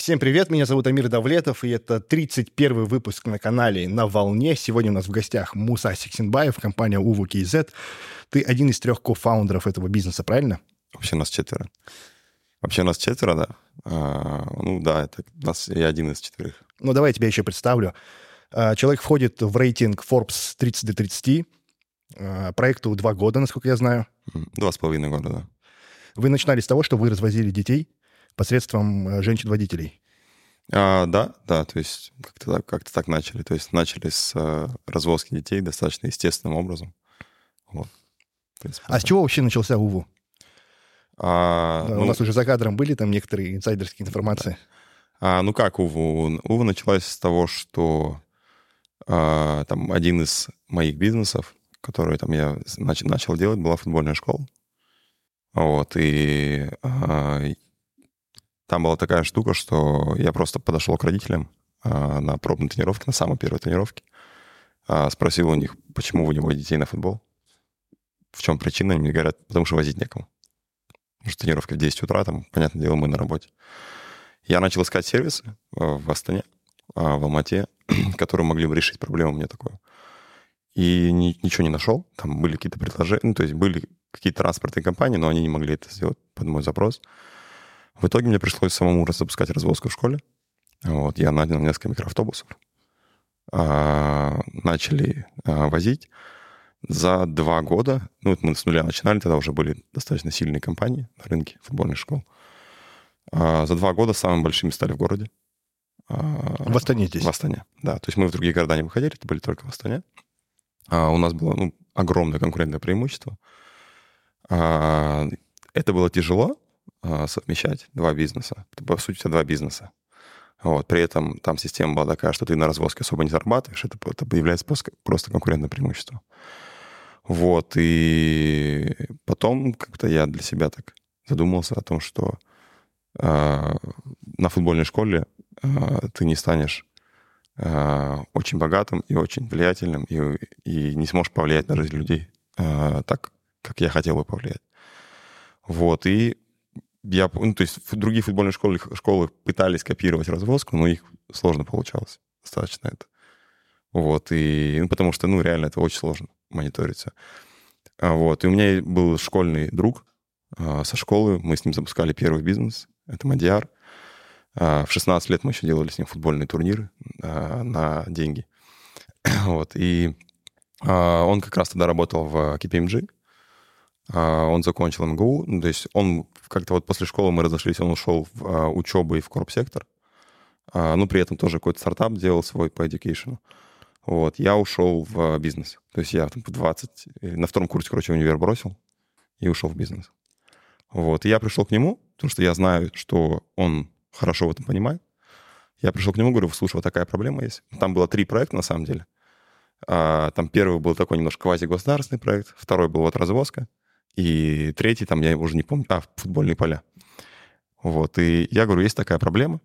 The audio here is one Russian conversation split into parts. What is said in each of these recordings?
Всем привет, меня зовут Амир Давлетов, и это 31 выпуск на канале «На волне». Сегодня у нас в гостях Муса Сиксенбаев, компания УВУ КИЗ. Ты один из трех кофаундеров этого бизнеса, правильно? Вообще нас четверо. Вообще нас четверо, да. А, ну да, это нас я один из четверых. Ну давай я тебя еще представлю. А, человек входит в рейтинг Forbes 30 до 30. А, проекту два года, насколько я знаю. Два с половиной года, да. Вы начинали с того, что вы развозили детей посредством э, женщин-водителей. А, да, да, то есть как-то так, как так начали. То есть начали с э, развозки детей достаточно естественным образом. Вот. Принципе, а да. с чего вообще начался УВУ? А, да, ну, у нас уже за кадром были там некоторые инсайдерские информации. Да. А, ну как УВУ? УВУ началась с того, что а, там один из моих бизнесов, который там я нач- начал делать, была футбольная школа. Вот, и а, там была такая штука, что я просто подошел к родителям а, на пробной тренировке, на самой первой тренировке, а, спросил у них, почему вы не водите детей на футбол, в чем причина, они мне говорят, потому что возить некому. Потому что тренировка в 10 утра, там, понятное дело, мы на работе. Я начал искать сервисы в Астане, в Алмате, которые могли бы решить проблему мне такую. И ни, ничего не нашел. Там были какие-то предложения, ну, то есть были какие-то транспортные компании, но они не могли это сделать под мой запрос. В итоге мне пришлось самому запускать развозку в школе. Вот, я нанял несколько микроавтобусов. А, начали а, возить. За два года, ну, мы с нуля начинали, тогда уже были достаточно сильные компании на рынке футбольных школ. А, за два года самыми большими стали в городе. А, в Астане здесь? В Астане, да. То есть мы в другие города не выходили, это были только в Астане. А, у нас было ну, огромное конкурентное преимущество. А, это было тяжело, совмещать два бизнеса. Это, по сути, два бизнеса. Вот. При этом там система была такая, что ты на развозке особо не зарабатываешь, это, это является просто, просто конкурентное преимущество. Вот, и потом как-то я для себя так задумался о том, что э, на футбольной школе э, ты не станешь э, очень богатым и очень влиятельным, и, и не сможешь повлиять на жизнь людей э, так, как я хотел бы повлиять. Вот, и я, ну, то есть другие футбольные школы, школы пытались копировать развозку, но их сложно получалось. Достаточно это. Вот, и, ну, потому что, ну, реально это очень сложно мониториться. А, вот, и у меня был школьный друг а, со школы, мы с ним запускали первый бизнес, это Мадиар. А, в 16 лет мы еще делали с ним футбольные турниры а, на деньги. вот, и а, он как раз тогда работал в KPMG, а, он закончил МГУ, ну, то есть он как-то вот после школы мы разошлись, он ушел в а, учебу и в корп-сектор, а, ну, при этом тоже какой-то стартап делал свой по education. Вот, я ушел в бизнес. То есть я там в 20, на втором курсе, короче, универ бросил и ушел в бизнес. Вот, и я пришел к нему, потому что я знаю, что он хорошо в этом понимает. Я пришел к нему, говорю, слушай, вот такая проблема есть. Там было три проекта, на самом деле. Там первый был такой немножко квази-государственный проект, второй был вот развозка, и третий, там, я уже не помню, а, футбольные поля. Вот, и я говорю, есть такая проблема.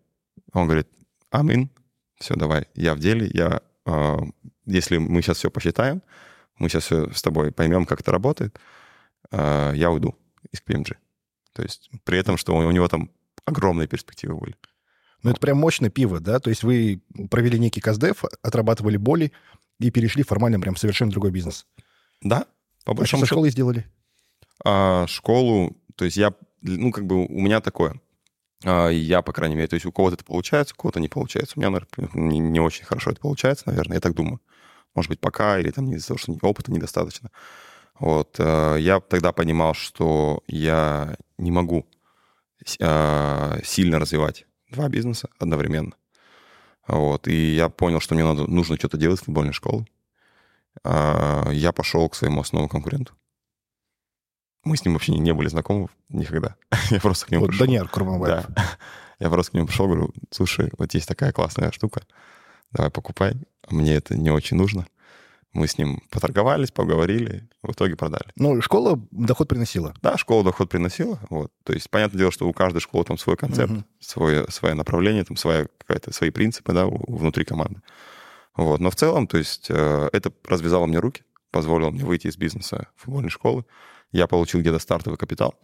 Он говорит, амин, все, давай, я в деле, я, э, если мы сейчас все посчитаем, мы сейчас все с тобой поймем, как это работает, э, я уйду из PMG. То есть при этом, что у, него там огромные перспективы были. Ну, это прям мощное пиво, да? То есть вы провели некий КСДФ, отрабатывали боли и перешли формально прям совершенно другой бизнес. Да, по большому а что школой сделали? А, школу, то есть я, ну, как бы у меня такое. А, я, по крайней мере, то есть у кого-то это получается, у кого-то не получается. У меня, наверное, не, не очень хорошо это получается, наверное, я так думаю. Может быть, пока, или там из-за того, что опыта недостаточно. Вот. А, я тогда понимал, что я не могу а, сильно развивать два бизнеса одновременно. Вот. И я понял, что мне надо, нужно что-то делать с футбольной школой. Я пошел к своему основному конкуренту. Мы с ним вообще не были знакомы никогда. Я просто к нему вот пришел. Даниэль Курманбаев. Да. Я просто к нему пришел, говорю, слушай, вот есть такая классная штука, давай покупай. Мне это не очень нужно. Мы с ним поторговались, поговорили, в итоге продали. Ну, школа доход приносила? Да, школа доход приносила. Вот. То есть, понятное дело, что у каждой школы там свой концепт, угу. свое, свое направление, там своя какая-то, свои принципы да, внутри команды. Вот. Но в целом, то есть, э, это развязало мне руки, позволило мне выйти из бизнеса футбольной школы, я получил где-то стартовый капитал,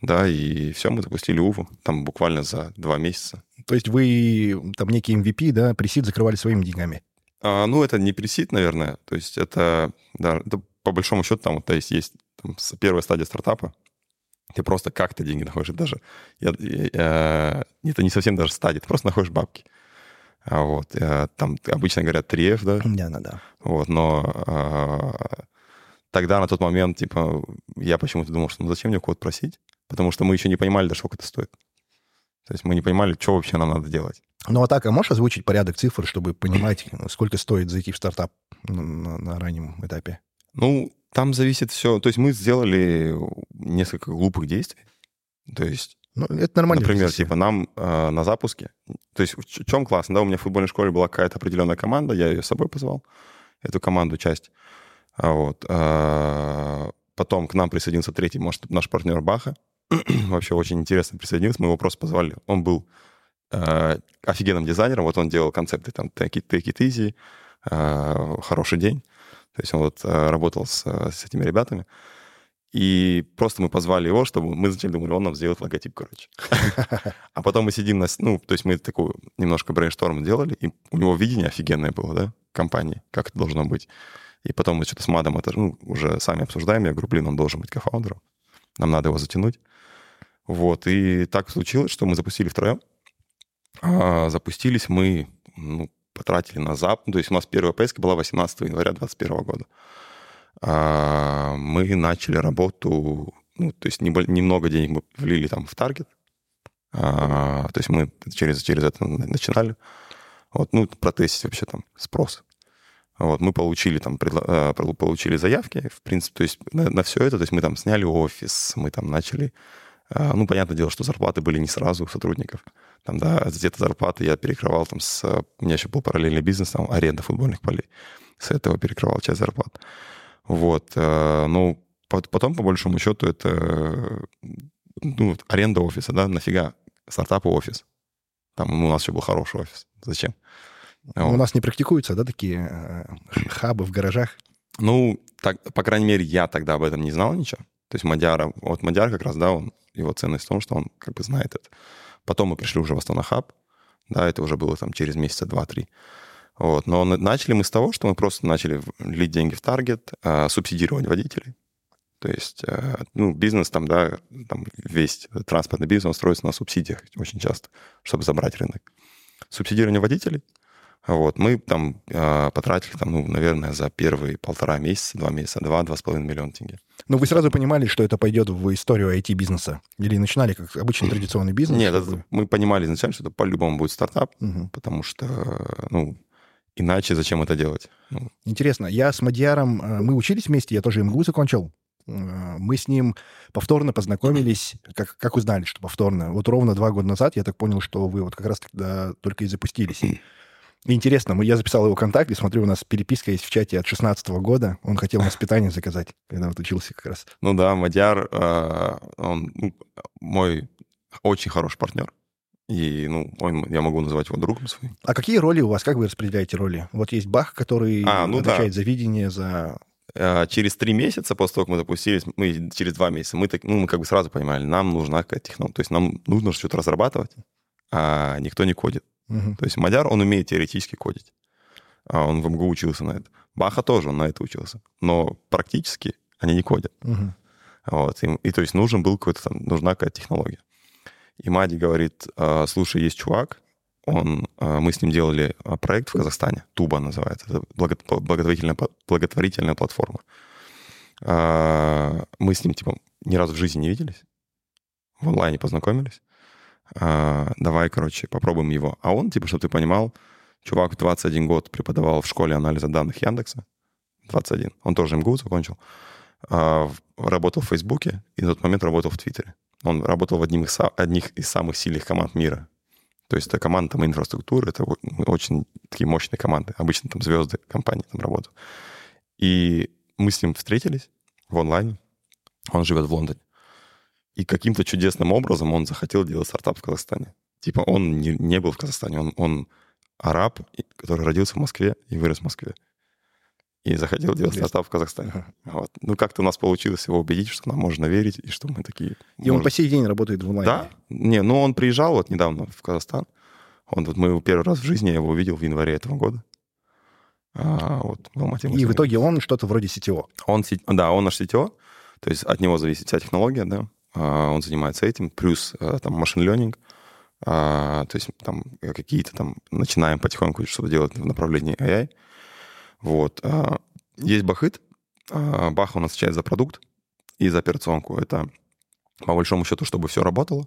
да, и все, мы запустили УВУ, там буквально за два месяца. То есть вы там некий MVP, да, пресид закрывали своими деньгами? А, ну, это не пресид, наверное. То есть это, да, это по большому счету там, то есть есть там, первая стадия стартапа, ты просто как-то деньги находишь. даже я, я, это не совсем даже стадия, ты просто находишь бабки. А вот, э, там обычно говорят 3F, да? Да, да, да. Вот, но а, тогда на тот момент, типа, я почему-то думал, что ну зачем мне код просить? Потому что мы еще не понимали, да сколько это стоит. То есть мы не понимали, что вообще нам надо делать. Ну, а так, а можешь озвучить порядок цифр, чтобы понимать, сколько стоит зайти в стартап на, на раннем этапе? Ну, там зависит все. То есть мы сделали несколько глупых действий. То есть ну, это нормально. Например, типа нам э, на запуске. То есть в чем классно, да, у меня в футбольной школе была какая-то определенная команда, я ее с собой позвал, эту команду, часть. А вот. А, потом к нам присоединился третий, может, наш партнер Баха. Вообще очень интересно присоединился, мы его просто позвали. Он был э, офигенным дизайнером, вот он делал концепты там take it, take it easy, э, хороший день. То есть он вот э, работал с, с этими ребятами. И просто мы позвали его, чтобы мы зачем думали, он нам сделает логотип, короче. А потом мы сидим на... Ну, то есть мы такую немножко brainstorm делали, и у него видение офигенное было, да, компании, как это должно быть. И потом мы что-то с Мадом это ну, уже сами обсуждаем. Я говорю, блин, он должен быть co-founder ом. Нам надо его затянуть. Вот. И так случилось, что мы запустили втроем. А, запустились мы, ну, потратили на зап. То есть у нас первая поездка была 18 января 2021 года. А, мы начали работу, ну, то есть немного денег мы влили там в таргет. А, то есть мы через, через это начинали. Вот, ну, протестить вообще там спрос. Вот, мы получили там, предло... Э, получили заявки, в принципе, то есть на, на все это, то есть мы там сняли офис, мы там начали, ну, понятное дело, что зарплаты были не сразу у сотрудников. Там, да, где-то зарплаты я перекрывал там с... У меня еще был параллельный бизнес, там, аренда футбольных полей. С этого перекрывал часть зарплат. Вот. Э, ну, потом, по большому счету, это ну, аренда офиса, да, нафига стартапу офис? Там ну, у нас еще был хороший офис. Зачем? Вот. У нас не практикуются, да, такие э, хабы в гаражах? Ну, так, по крайней мере, я тогда об этом не знал ничего. То есть Мадяра, вот Мадяр как раз, да, он, его ценность в том, что он как бы знает это. Потом мы пришли уже в Астана Хаб, да, это уже было там через месяца два-три. Вот. Но начали мы с того, что мы просто начали лить деньги в таргет, э, субсидировать водителей. То есть, э, ну, бизнес там, да, там весь транспортный бизнес, строится на субсидиях очень часто, чтобы забрать рынок. Субсидирование водителей — вот, мы там э, потратили, там, ну, наверное, за первые полтора месяца, два месяца, два, два с половиной миллиона тенге. Но вы сразу понимали, что это пойдет в историю IT-бизнеса? Или начинали как обычный традиционный бизнес? Нет, чтобы... мы понимали изначально, что это по-любому будет стартап, угу. потому что, ну, иначе зачем это делать? Ну. Интересно, я с Мадьяром, э, мы учились вместе, я тоже МГУ закончил. Э, мы с ним повторно познакомились, как, как узнали, что повторно. Вот ровно два года назад я так понял, что вы вот как раз тогда только и запустились. Интересно, я записал его контакт, и смотрю, у нас переписка есть в чате от 16 года. Он хотел нас питание заказать, когда вот учился как раз. Ну да, Мадяр, э, он ну, мой очень хороший партнер. И, ну, он, я могу назвать его другом своим. А какие роли у вас? Как вы распределяете роли? Вот есть Бах, который а, ну отвечает да. за видение, за... Э, через три месяца после того, как мы запустились, мы через два месяца, мы, так, ну, мы как бы сразу понимали, нам нужна какая-то технология. То есть нам нужно что-то разрабатывать, а никто не кодит. Угу. То есть Мадяр, он умеет теоретически кодить. А он в МГУ учился на это. Баха тоже, он на это учился. Но практически они не кодят. Угу. Вот. И, и то есть нужен был какой-то там, нужна какая-то технология. И Мади говорит, «А, слушай, есть чувак, он, а, мы с ним делали а, проект в Казахстане, Туба называется, это благотворительная, благотворительная платформа. Мы с ним, типа, ни разу в жизни не виделись, в онлайне познакомились давай, короче, попробуем его. А он, типа, чтобы ты понимал, чувак в 21 год преподавал в школе анализа данных Яндекса, 21, он тоже МГУ закончил, работал в Фейсбуке и на тот момент работал в Твиттере. Он работал в одних из, одних из самых сильных команд мира. То есть это команда там инфраструктуры, это очень такие мощные команды. Обычно там звезды компании там работают. И мы с ним встретились в онлайне. Он живет в Лондоне. И каким-то чудесным образом он захотел делать стартап в Казахстане. Типа он не, не был в Казахстане, он, он араб, который родился в Москве и вырос в Москве. И захотел делать Интересно. стартап в Казахстане. Ага. Вот. Ну, как-то у нас получилось его убедить, что нам можно верить, и что мы такие... И может... он по сей день работает в онлайне? Да. Не, ну он приезжал вот недавно в Казахстан. Он, вот мы его первый раз в жизни я его увидел в январе этого года. А, вот, в Алмате. И в итоге он что-то вроде CTO. Он, да, он наш CTO, то есть от него зависит вся технология, да. А, он занимается этим, плюс а, там машин learning, а, то есть там какие-то там начинаем потихоньку что-то делать в направлении AI. Вот. А, есть Бахыт. А, Бах у нас отвечает за продукт и за операционку. Это по большому счету, чтобы все работало.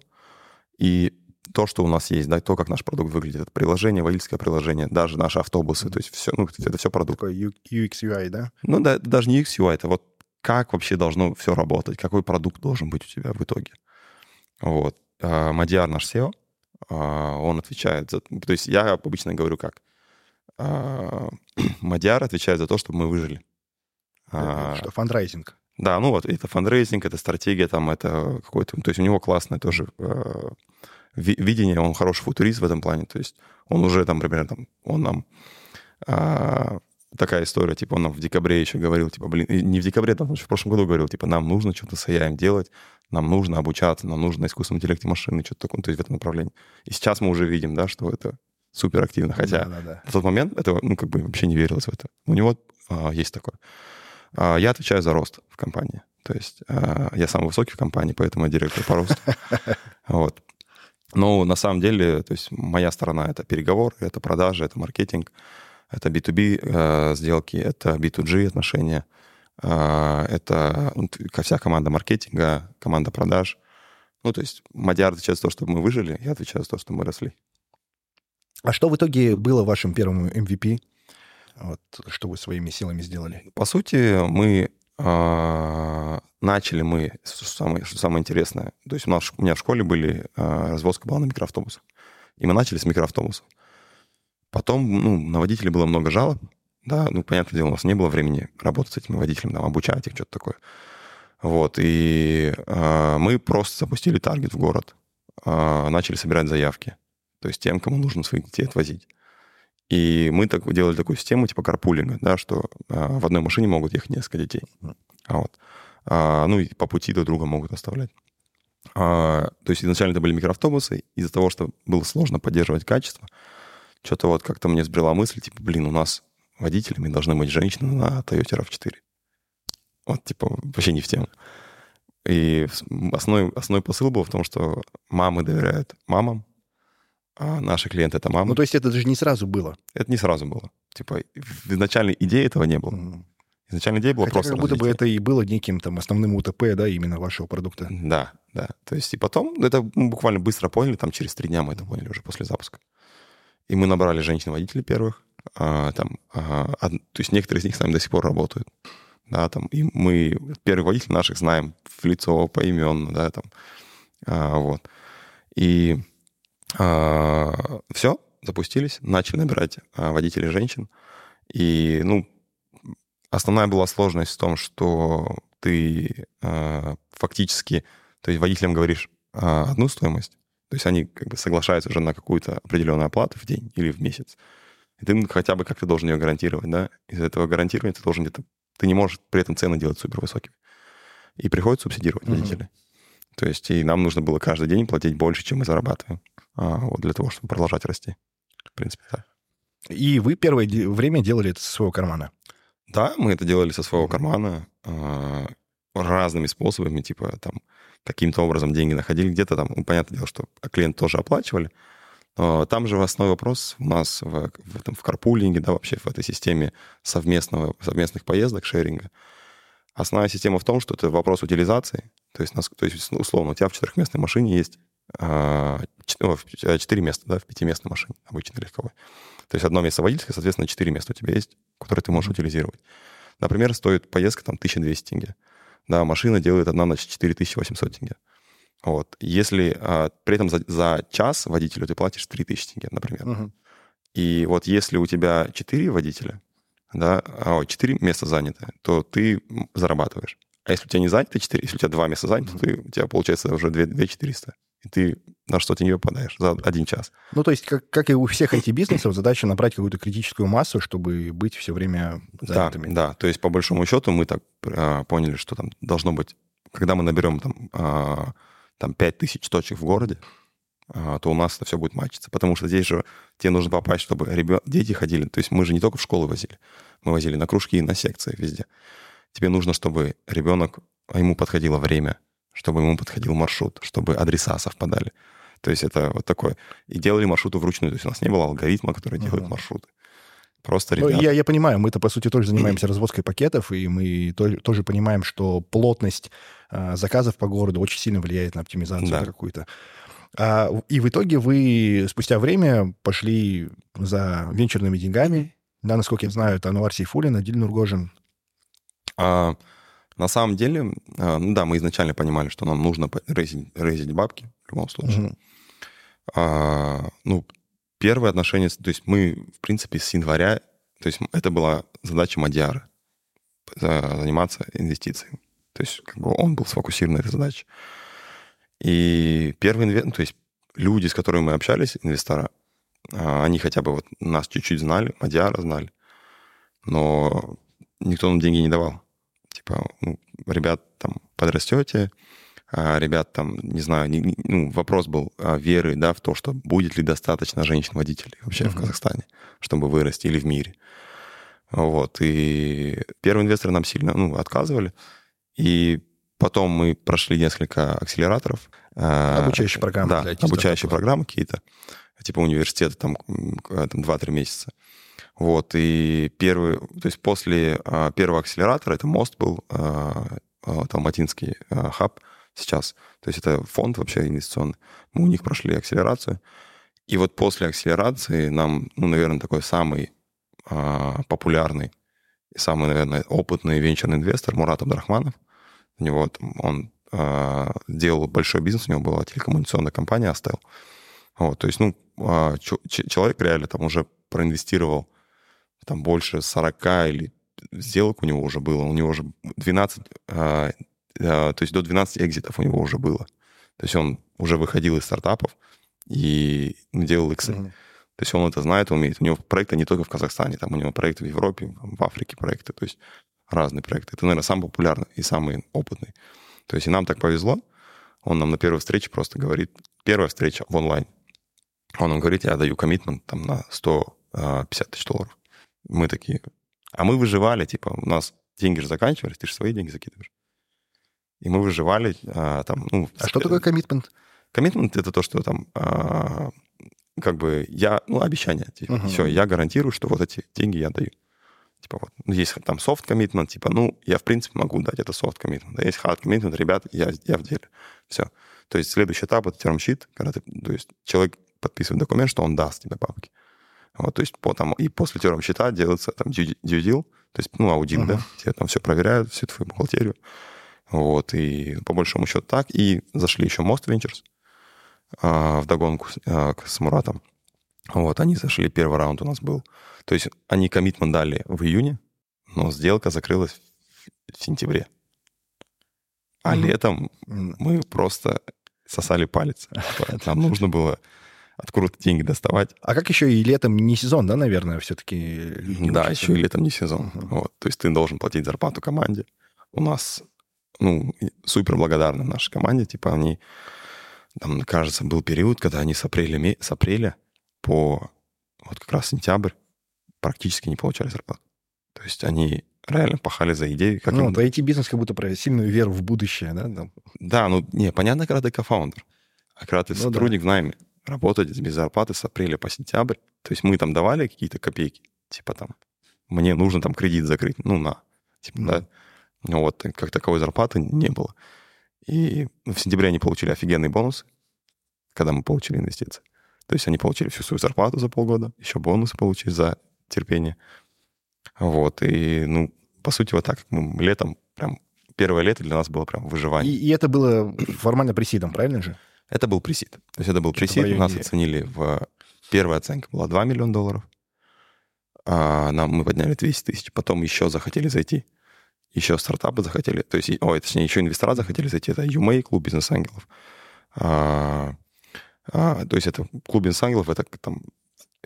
И то, что у нас есть, да, то, как наш продукт выглядит, это приложение, водительское приложение, даже наши автобусы, то есть все, ну, это все продукт. Такой UX, UI, да? Ну, да, даже не UX, UI, это вот как вообще должно все работать, какой продукт должен быть у тебя в итоге. Вот. А, Мадиар наш CEO, он отвечает за... То есть я обычно говорю как? А, Мадиар отвечает за то, чтобы мы выжили. А, Что, фандрайзинг. да, ну вот это фандрайзинг, это стратегия, там это какой-то... То есть у него классное тоже э, ви- видение, он хороший футурист в этом плане. То есть он уже там, например, там, он нам... а, такая история, типа он нам в декабре еще говорил, типа, блин, не в декабре, там, в прошлом году говорил, типа, нам нужно что-то с AI делать, нам нужно обучаться, нам нужно на искусственном интеллекте машины, что-то такое, то есть в этом направлении. И сейчас мы уже видим, да, что это супер активно, хотя Да-да-да. на тот момент это, ну, как бы вообще не верилось в это. У него а, есть такое. А, я отвечаю за рост в компании. То есть а, я самый высокий в компании, поэтому я директор по росту. Вот. Но на самом деле, то есть моя сторона — это переговоры, это продажи, это маркетинг, это B2B э, сделки, это B2G отношения, э, это ну, вся команда маркетинга, команда продаж. Ну, то есть Мадяр отвечает за то, чтобы мы выжили, я отвечаю за то, что мы росли. А что в итоге было вашим первым MVP? Вот, что вы своими силами сделали? По сути, мы а, начали мы, с- самое, что самое интересное, то есть у, нас, у меня в школе были, а, развозка была на микроавтобусах. И мы начали с микроавтобусов. Потом, ну, на водителей было много жалоб. Да, ну, понятное дело, у нас не было времени работать с этими водителями, там, обучать их, что-то такое. Вот, и а, мы просто запустили таргет в город, а, начали собирать заявки. То есть тем, кому нужно своих детей отвозить. И мы так, делали такую систему типа карпулинга, да, что а, в одной машине могут ехать несколько детей. А вот. А, ну и по пути друг друга могут оставлять. А, то есть изначально это были микроавтобусы. Из-за того, что было сложно поддерживать качество, что-то вот как-то мне взбрела мысль, типа, блин, у нас водителями должны быть женщины на Toyota RAV4. Вот, типа, вообще не в тему. И основной, основной посыл был в том, что мамы доверяют мамам, а наши клиенты — это мамы. Ну, то есть это даже не сразу было. Это не сразу было. Типа, изначальной идее этого не было. Мгм. Изначальная идея была Хотя просто как будто бы развитие. это и было неким там основным УТП, да, именно вашего продукта. Да, да. То есть и потом, ну, это мы буквально быстро поняли, там через три дня мы это поняли уже после запуска. И мы набрали женщин-водителей первых. а, там, а, од- то есть некоторые из них с нами до сих пор работают. Да, там, и мы первых водителей наших знаем в лицо, поименно, да, там. А, вот. И все, запустились, начали набирать а, водителей женщин. И, ну, основная была сложность в том, что ты а, фактически, то есть водителям говоришь а, одну стоимость, то есть они как бы соглашаются уже на какую-то определенную оплату в день или в месяц. И ты ну, хотя бы как-то должен ее гарантировать, да? Из этого гарантирования ты должен где-то... Ты не можешь при этом цены делать супер высокими. И приходится субсидировать Мгм. водителей. То есть и нам нужно было каждый день платить больше, чем мы зарабатываем. А, вот для того, чтобы продолжать расти. В принципе, так. И вы первое время делали это со своего кармана. Да, мы это делали со своего кармана а, разными способами, типа там каким-то образом деньги находили где-то там. Ну, понятное дело, что клиент тоже оплачивали. Но там же в основной вопрос у нас в, в, этом, в карпулинге, да, вообще в этой системе совместного, совместных поездок, шеринга. Основная система в том, что это вопрос утилизации. То есть, нас, то есть условно, у тебя в четырехместной машине есть а, четыре места, да, в пятиместной машине, обычной легковой. То есть одно место водительское, соответственно, четыре места у тебя есть, которые ты можешь утилизировать. Например, стоит поездка там 1200 тенге. Да, машина делает одна ночь 4800 тенге. Вот. Если а, при этом за, за час водителю ты платишь 3000 тенге, например. Мгм. И вот если у тебя 4 водителя, да, а, ой, 4 места заняты, то ты зарабатываешь. А если у тебя не занято 4, если у тебя 2 места заняты, то ты, у тебя получается уже 2, 400. И ты на что тенге попадаешь за один час. Ну, то есть, как, как и у всех IT-бизнесов, задача набрать какую-то критическую массу, чтобы быть все время Да, занятыми. да. То есть, по большому счету, мы так а, поняли, что там должно быть, когда мы наберем там, а, там 5000 точек в городе, а, то у нас это все будет мачиться. Потому что здесь же тебе нужно попасть, чтобы ребят, дети ходили. То есть мы же не только в школу возили. Мы возили на кружки, на секции, везде. Тебе нужно, чтобы ребенок, а ему подходило время, чтобы ему подходил маршрут, чтобы адреса совпадали. То есть это вот такое. И делали маршруты вручную. То есть у нас не было алгоритма, который uh-huh. делает маршруты. Просто ребята... Ну, я, я понимаю, мы-то, по сути, тоже занимаемся развозкой пакетов, и мы то, тоже понимаем, что плотность э, заказов по городу очень сильно влияет на оптимизацию да. какую-то. А, и в итоге вы спустя время пошли за венчурными деньгами. Да, насколько я знаю, это Ануар Сейфулин, Адиль Нургожин. А, на самом деле, а, ну да, мы изначально понимали, что нам нужно рейзить, рейзить бабки в любом случае. Угу. А, ну, первые отношения, то есть мы, в принципе, с января, то есть это была задача Мадиара, заниматься инвестициями. То есть как бы он был сфокусирован на этой задаче. И первый инвестор, ну, то есть люди, с которыми мы общались, инвестора, а, они хотя бы вот нас чуть-чуть знали, Мадиара знали, но никто нам деньги не давал. Типа, ну, ребят, там, подрастете, а, ребят, там, не знаю, не, ну, вопрос был а, веры, да, в то, что будет ли достаточно женщин-водителей вообще uh-huh. в Казахстане, чтобы вырасти или в мире. Вот, и первые инвесторы нам сильно, ну, отказывали, и потом мы прошли несколько акселераторов. А, обучающие программы. Да, обучающие программы какие-то, типа университета, там, там 2-3 месяца. Вот, и первый, то есть после а, первого акселератора, это мост был, а, а, Талматинский а, хаб сейчас, то есть это фонд вообще инвестиционный, мы у них прошли акселерацию, и вот после акселерации нам, ну, наверное, такой самый а, популярный самый, наверное, опытный венчурный инвестор Мурат Абдрахманов, у него он а, делал большой бизнес, у него была телекоммуникационная компания Астел. Вот, то есть, ну, человек реально там уже проинвестировал там больше 40 или сделок у него уже было, у него уже 12, а, а, то есть до 12 экзитов у него уже было. То есть он уже выходил из стартапов и делал иксы. Mm-hmm. То есть он это знает, умеет. У него проекты не только в Казахстане, там у него проекты в Европе, в Африке проекты, то есть разные проекты. Это, наверное, самый популярный и самый опытный. То есть и нам так повезло. Он нам на первой встрече просто говорит, первая встреча в онлайн. Он нам говорит, я даю коммитмент там на 150 тысяч долларов. Мы такие, а мы выживали, типа, у нас деньги же заканчивались, ты же свои деньги закидываешь. И мы выживали а, там, ну... А что такое коммитмент? Коммитмент — это то, что там а, как бы я, ну, обещание. Типа, uh-huh. Все, я гарантирую, что вот эти деньги я даю. Типа вот, ну, есть там soft commitment, типа, ну, я, в принципе, могу дать это soft commitment. А есть hard commitment, ребят, я, я в деле. Все. То есть следующий этап — это sheet, когда ты, то есть человек подписывает документ, что он даст тебе бабки. Вот, то есть по, там, и после терм счета делается там deal, то есть, ну, аудит, uh-huh. да, тебе там все проверяют, всю твою бухгалтерию. Вот, и по большому счету так. И зашли еще Most Ventures а, в догонку а, с Муратом. Вот, они зашли, первый раунд у нас был. То есть они коммитмент дали в июне, но сделка закрылась в сентябре. А mm-hmm. летом мы просто сосали палец. Нам нужно было откуда деньги доставать. А как еще и летом не сезон, да, наверное, все-таки? Да, еще и летом не сезон. Uh-huh. Вот. То есть ты должен платить зарплату команде. У нас, ну, супер благодарны нашей команде. Типа они, там, кажется, был период, когда они с апреля, с апреля по вот как раз сентябрь практически не получали зарплату. То есть они реально пахали за идею. Как ну, им... IT-бизнес как будто про сильную веру в будущее, да? Там. Да, ну, не, понятно, когда ты кофаундер. А когда ты ну, сотрудник да. в найме, работать без зарплаты с апреля по сентябрь. То есть мы там давали какие-то копейки, типа там, мне нужно там кредит закрыть, ну на, типа, mm-hmm. да. Ну вот, как таковой зарплаты не было. И в сентябре они получили офигенный бонус, когда мы получили инвестиции. То есть они получили всю свою зарплату за полгода, еще бонусы получили за терпение. Вот, и, ну, по сути, вот так, мы летом, прям первое лето для нас было прям выживание. И, и это было формально пресидом, правильно же? Это был пресид. То есть это был пресид. Нас оценили в... Первая оценка была 2 миллиона долларов. А нам мы подняли 200 тысяч. Потом еще захотели зайти. Еще стартапы захотели. То есть, ой, точнее, еще инвестора захотели зайти. Это UMA, клуб бизнес-ангелов. А, а, то есть это клуб бизнес-ангелов, это там...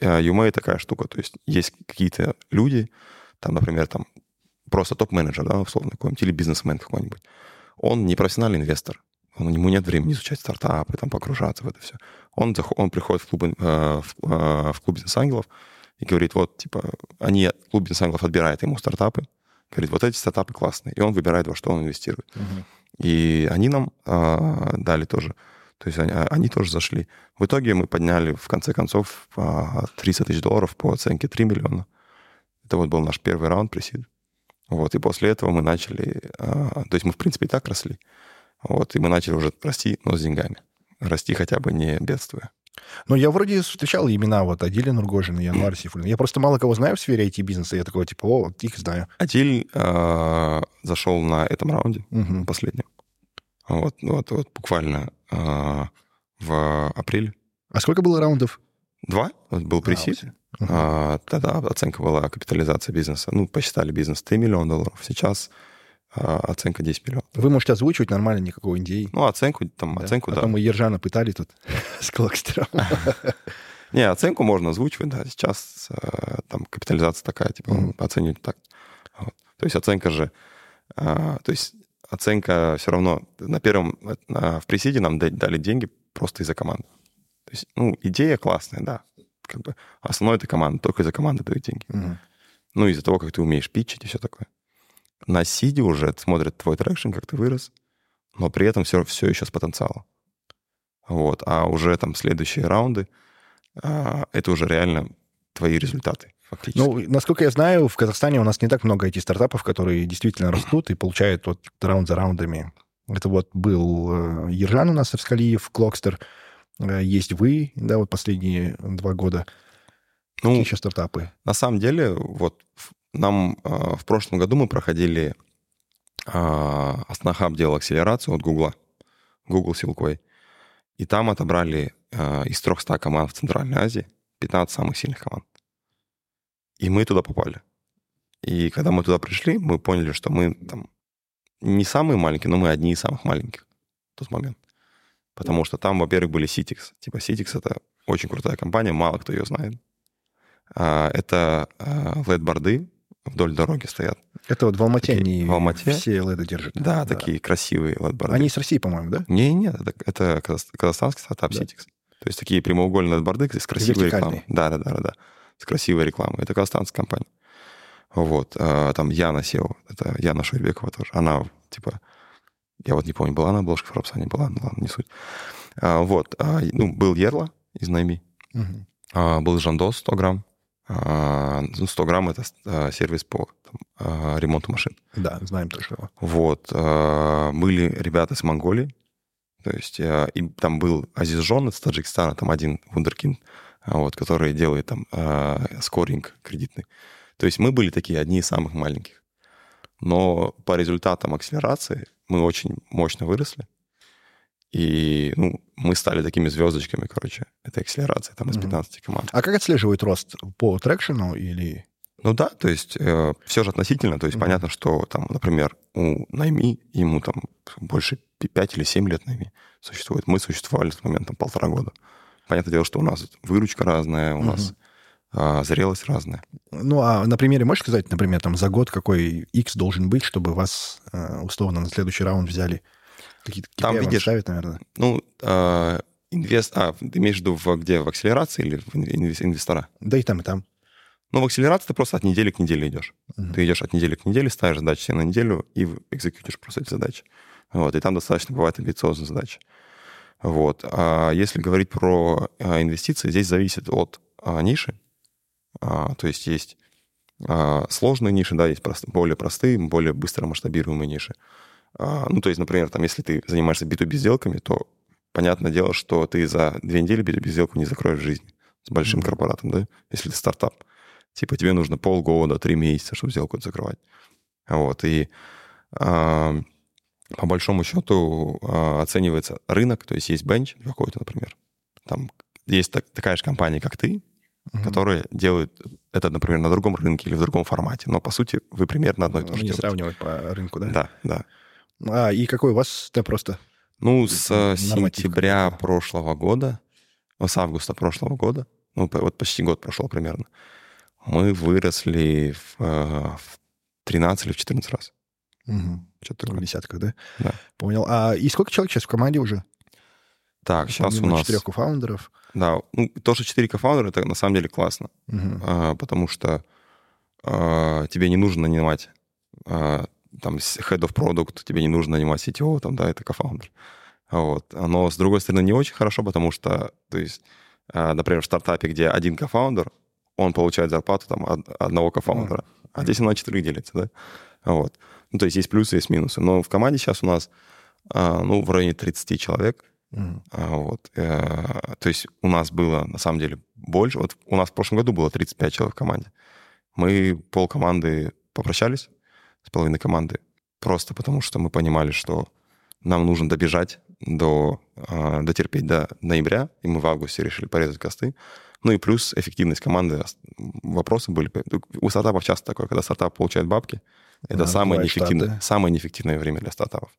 UMA такая штука. То есть есть какие-то люди, там, например, там просто топ-менеджер, да, условно, какой-нибудь, или бизнесмен какой-нибудь. Он не профессиональный инвестор Он, ему нет времени изучать стартапы, там, погружаться в это все. Он, он приходит в клуб, э, в, э, в клуб бизнес-ангелов и говорит, вот, типа, они, клуб бизнес-ангелов отбирает ему стартапы, говорит, вот эти стартапы классные, и он выбирает, во что он инвестирует. Мгм. И они нам э, дали тоже, то есть они, а, они тоже зашли. В итоге мы подняли, в конце концов, э, 30 тысяч долларов по оценке 3 миллиона. Это вот был наш первый раунд пресид. Вот, и после этого мы начали, э, то есть мы, в принципе, и так росли. Вот, и мы начали уже расти, но с деньгами. Расти хотя бы не бедствуя. Ну, я вроде встречал имена вот Адиля Нургожина, Январ Сифулин. Я просто мало кого знаю в сфере IT-бизнеса. Я такой, типа, о, их знаю. Адиль э, зашел на этом раунде, Мгм. последнем. Вот, вот, вот буквально э, в апреле. А сколько было раундов? Два, вот был пресид. Мгм. А, тогда оценка была капитализация бизнеса. Ну, посчитали бизнес 3 миллиона долларов. Сейчас а, оценка 10 миллионов. Вы можете озвучивать нормально, никакого NDA. Ну, оценку, там, Да? оценку, а да. то мы Ержана пытали тут с Клокстером. Не, оценку можно озвучивать, да. Сейчас э, там капитализация такая, типа, оценивать так. Вот. То есть оценка же... а, то есть оценка все равно... На первом... э, в pre-seed е нам да- дали деньги просто из-за команды. То есть, ну, идея классная, да. Как бы основное это команда, только из-за команды дают деньги. Ну, из-за того, как ты умеешь pitch ить и все такое. На seed е уже смотрят твой traction, как ты вырос, но при этом все, все еще с потенциалом. Вот. А уже там следующие раунды, а, это уже реально твои результаты, фактически. Ну, насколько я знаю, в Казахстане у нас не так много IT-стартапов, которые действительно растут и получают вот раунд за раундами. Это вот был э, Ержан у нас, Авскалиев, Клокстер. Э, Есть вы, да, вот последние два года. Ну, Какие еще стартапы? на самом деле, вот в- нам а, в прошлом году мы проходили а, Астнахаб делал акселерацию от Гугла, Google Silkway. И там отобрали а, из 300 команд в Центральной Азии 15 самых сильных команд. И мы туда попали. И когда мы туда пришли, мы поняли, что мы там не самые маленькие, но мы одни из самых маленьких в тот момент. Потому что там, во-первых, были Citix. Типа Citix — это очень крутая компания, мало кто ее знает. А, Это LED-борды вдоль дороги стоят. Это вот в Алмате Такие, они в Алмате? все леды держат. Да, такие красивые LED-борды. Они из России, по-моему, да? Не, нет, это, это казах- казахстанский стартап Да. Citix. То есть такие прямоугольные борды с красивой рекламой. Да, да, да, да, да. С красивой рекламой. Это казахстанская компания. Вот. а, Там Яна Сео. Это Яна Шойбекова тоже. Она, типа, я вот не помню, была на обложке Форбса, не была, ну ладно, не суть. А, Вот. а, Ну, был Ерла из Найми. А, Был Жандос 100 грамм. А, ну, 100 грамм — это а, сервис по там, а, ремонту машин. Да, знаем тоже его. Вот. Были ребята из Монголии. То есть и там был Азиз Жон из Таджикистана, там один вундеркинд, а, вот, который делает там скоринг кредитный. То есть мы были такие одни из самых маленьких. Но по результатам акселерации мы очень мощно выросли. И ну, мы стали такими звездочками, короче, этой акселерации, там из Мгм. 15 команд. А как отслеживают рост? По трекшену или... Ну да, то есть все же относительно. То есть Мгм. понятно, что там, например, у Найми, ему там больше 5 или 7 лет Найми существует. Мы существовали в тот момент там полтора года. Понятное дело, что у нас выручка разная, у Мгм. нас а, зрелость разная. Ну, а на примере можешь сказать, например, там за год какой X должен быть, чтобы вас э, условно на следующий раунд взяли? Какие-то Там, KPI вам видишь, ставят, наверное. Ну, а, инвест... А, ты имеешь в виду в, где? В акселерации или в инвес- инвестора? Да и там, и там. Ну, в акселерации ты просто от недели к неделе идешь. Мгм. Ты идешь от недели к неделе, ставишь задачи себе на неделю и экзекьютишь просто эти задачи. Вот, и там достаточно бывает амбициозные задачи. Вот. А если говорить про а, инвестиции, здесь зависит от а, ниши. А, то есть есть а, сложные ниши, да, есть прост- более простые, более быстро масштабируемые ниши. А, ну, то есть, например, там, если ты занимаешься B2B сделками, то понятное дело, что ты за две недели B2B сделку не закроешь в жизни с большим Мгм. корпоратом, да, если ты стартап. Типа тебе нужно полгода, три месяца, чтобы сделку закрывать. Вот, и а, по большому счету а, оценивается рынок, то есть есть бенч какой-то, например. Там есть так- такая же компания, как ты, Мгм. которые делают это, например, на другом рынке или в другом формате. Но, по сути, вы примерно одно и то же делаете. сравнивать по рынку, да? Да, да. А, и какой у вас да, просто? Ну, с э, Норматив сентября какой-то. прошлого года, ну, с августа прошлого года, ну, вот почти год прошел примерно, мы выросли в, э, в 13 или в 14 раз. Мгм. Что-то В такое. десятках, да? Да. Понял. А и сколько человек сейчас в команде уже? Так, сейчас у Помимо нас... четырех кофаундеров. Да, ну, то, что 4 кофаундера, это на самом деле классно. Мгм. А, потому что а, тебе не нужно нанимать а, там head of product, тебе не нужно нанимать CTO, там, да, это кофаундер. Вот. Но, с другой стороны, не очень хорошо, потому что, то есть, а, например, в стартапе, где один кофаундер, он получает зарплату там од- одного кофаундера. А здесь она на четырех делится, да? Вот. Ну, то есть есть плюсы, есть минусы. Но в команде сейчас у нас, а, ну, в районе 30 человек. А, Вот. э, То есть у нас было, на самом деле, больше. Вот у нас в прошлом году было 35 человек в команде. Мы пол команды попрощались с половиной команды, просто потому что мы понимали, что нам нужно добежать до, а, дотерпеть до ноября, и мы в августе решили порезать косты. Ну и плюс эффективность команды. Вопросы были... У стартапов часто такое, когда стартап получает бабки, это Да, самое неэффективное, штаты. самое неэффективное время для стартапов.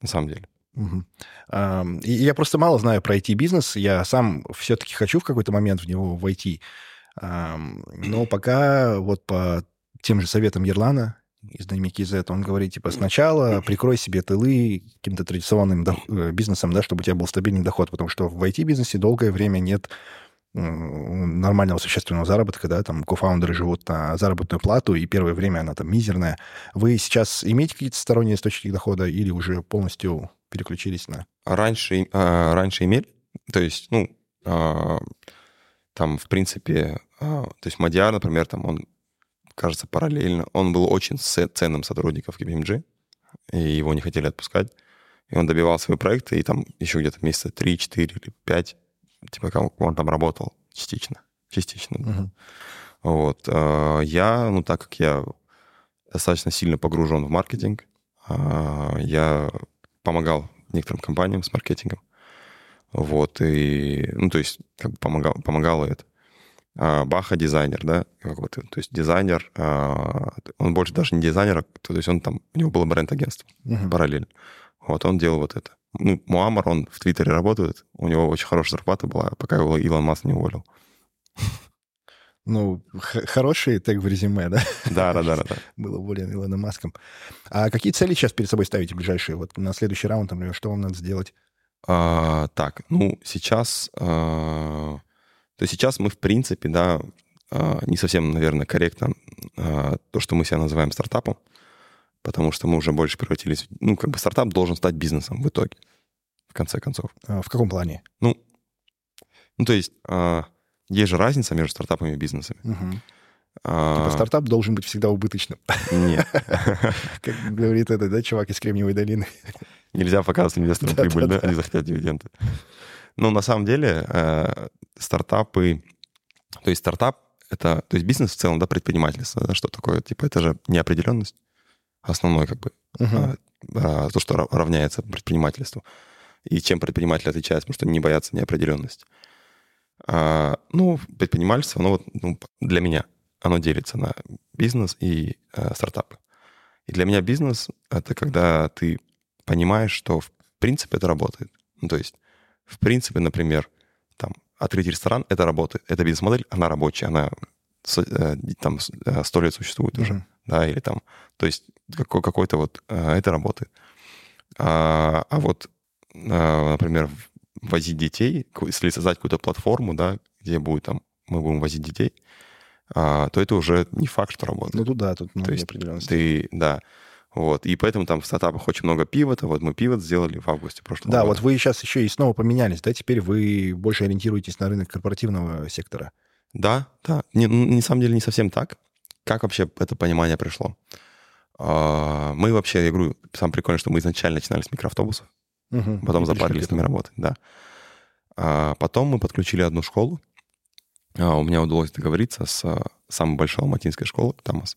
На самом деле. И я просто мало знаю про IT-бизнес. Я сам все-таки хочу в какой-то момент в него войти. Но пока вот по тем же советам Ерлана из Dynamic Z, он говорит, типа, сначала прикрой себе тылы каким-то традиционным э, бизнесом, да, чтобы у тебя был стабильный доход, потому что в IT-бизнесе долгое время нет нормального существенного заработка, да, там кофаундеры живут на заработную плату, и первое время она там мизерная. Вы сейчас имеете какие-то сторонние источники дохода или уже полностью переключились на... раньше, а, раньше имели, то есть, ну, а, там, в принципе, а, то есть Мадиар, например, там он, кажется, параллельно, он был очень ценным сотрудником в KPMG, и его не хотели отпускать, и он добивал свои проекты, и там еще где-то месяца 3, 4 или 5, типа, он там работал частично, частично. Мгм. Вот. а, Я, ну, так как я достаточно сильно погружен в маркетинг, а, я помогал некоторым компаниям с маркетингом. Вот, и, ну, то есть, как бы помогал, помогал это. А, Баха дизайнер, да, вот, то есть дизайнер, а, он больше даже не дизайнер, а то есть он там, у него было бренд-агентство Мгм. параллельно. Вот, он делал вот это. Ну, Муаммар, он в Твиттере работает, у него очень хорошая зарплата была, пока его Илон Маск не уволил. Ну, хороший тег в резюме, да? Да, да, да, да. Было более Илоном Маском. А какие цели сейчас перед собой ставите ближайшие? Вот на следующий раунд, например, что вам надо сделать? А, так, ну, сейчас... а, то сейчас мы, в принципе, да, а, не совсем, наверное, корректно а, то, что мы себя называем стартапом, потому что мы уже больше превратились... Ну, как бы стартап должен стать бизнесом в итоге, в конце концов. А, В каком плане? Ну, ну то есть а, есть же разница между стартапами и бизнесами. А, Типа стартап должен быть всегда убыточным. Нет. Как говорит этот, да, чувак из Кремниевой долины. Нельзя показывать инвесторам прибыль, да, они захотят дивиденды. Ну, на самом деле, э, стартапы, то есть стартап — это, то есть бизнес в целом, да, предпринимательство, да, что такое? Типа это же неопределенность, основной как бы, Мгм. а, а, то, что ра- равняется предпринимательству. И чем предприниматель отличается, потому что не боятся неопределенности. А, ну, предпринимательство, ну вот ну, для меня оно делится на бизнес и э, стартапы. И для меня бизнес — это когда ты понимаешь, что в принципе это работает. Ну, то есть, в принципе, например, там, открыть ресторан — это работает. Эта бизнес-модель, она рабочая, она э, там э, сто лет существует уже Мгм. да, или там, то есть какой- какой-то вот э, это работает. А, а вот, например, возить детей, если создать какую-то платформу, да, где будет там, мы будем возить детей, а, то это уже не факт, что работает. Ну, тут да, тут много То есть. Ты, да, вот, и поэтому там в стартапах очень много пивота, вот мы пивот сделали в августе прошлого Да, года. вот вы сейчас еще и снова поменялись, да? Теперь вы больше ориентируетесь на рынок корпоративного сектора. Да, да. Не, ну, на самом деле не совсем так. Как вообще это понимание пришло? А, Мы вообще, я говорю, самое прикольное, что мы изначально начинали с микроавтобусов, Мгм. потом запарились с ними работать, да. А Потом мы подключили одну школу. А, У меня удалось договориться с а, самой большой алматинской школой, Тамас.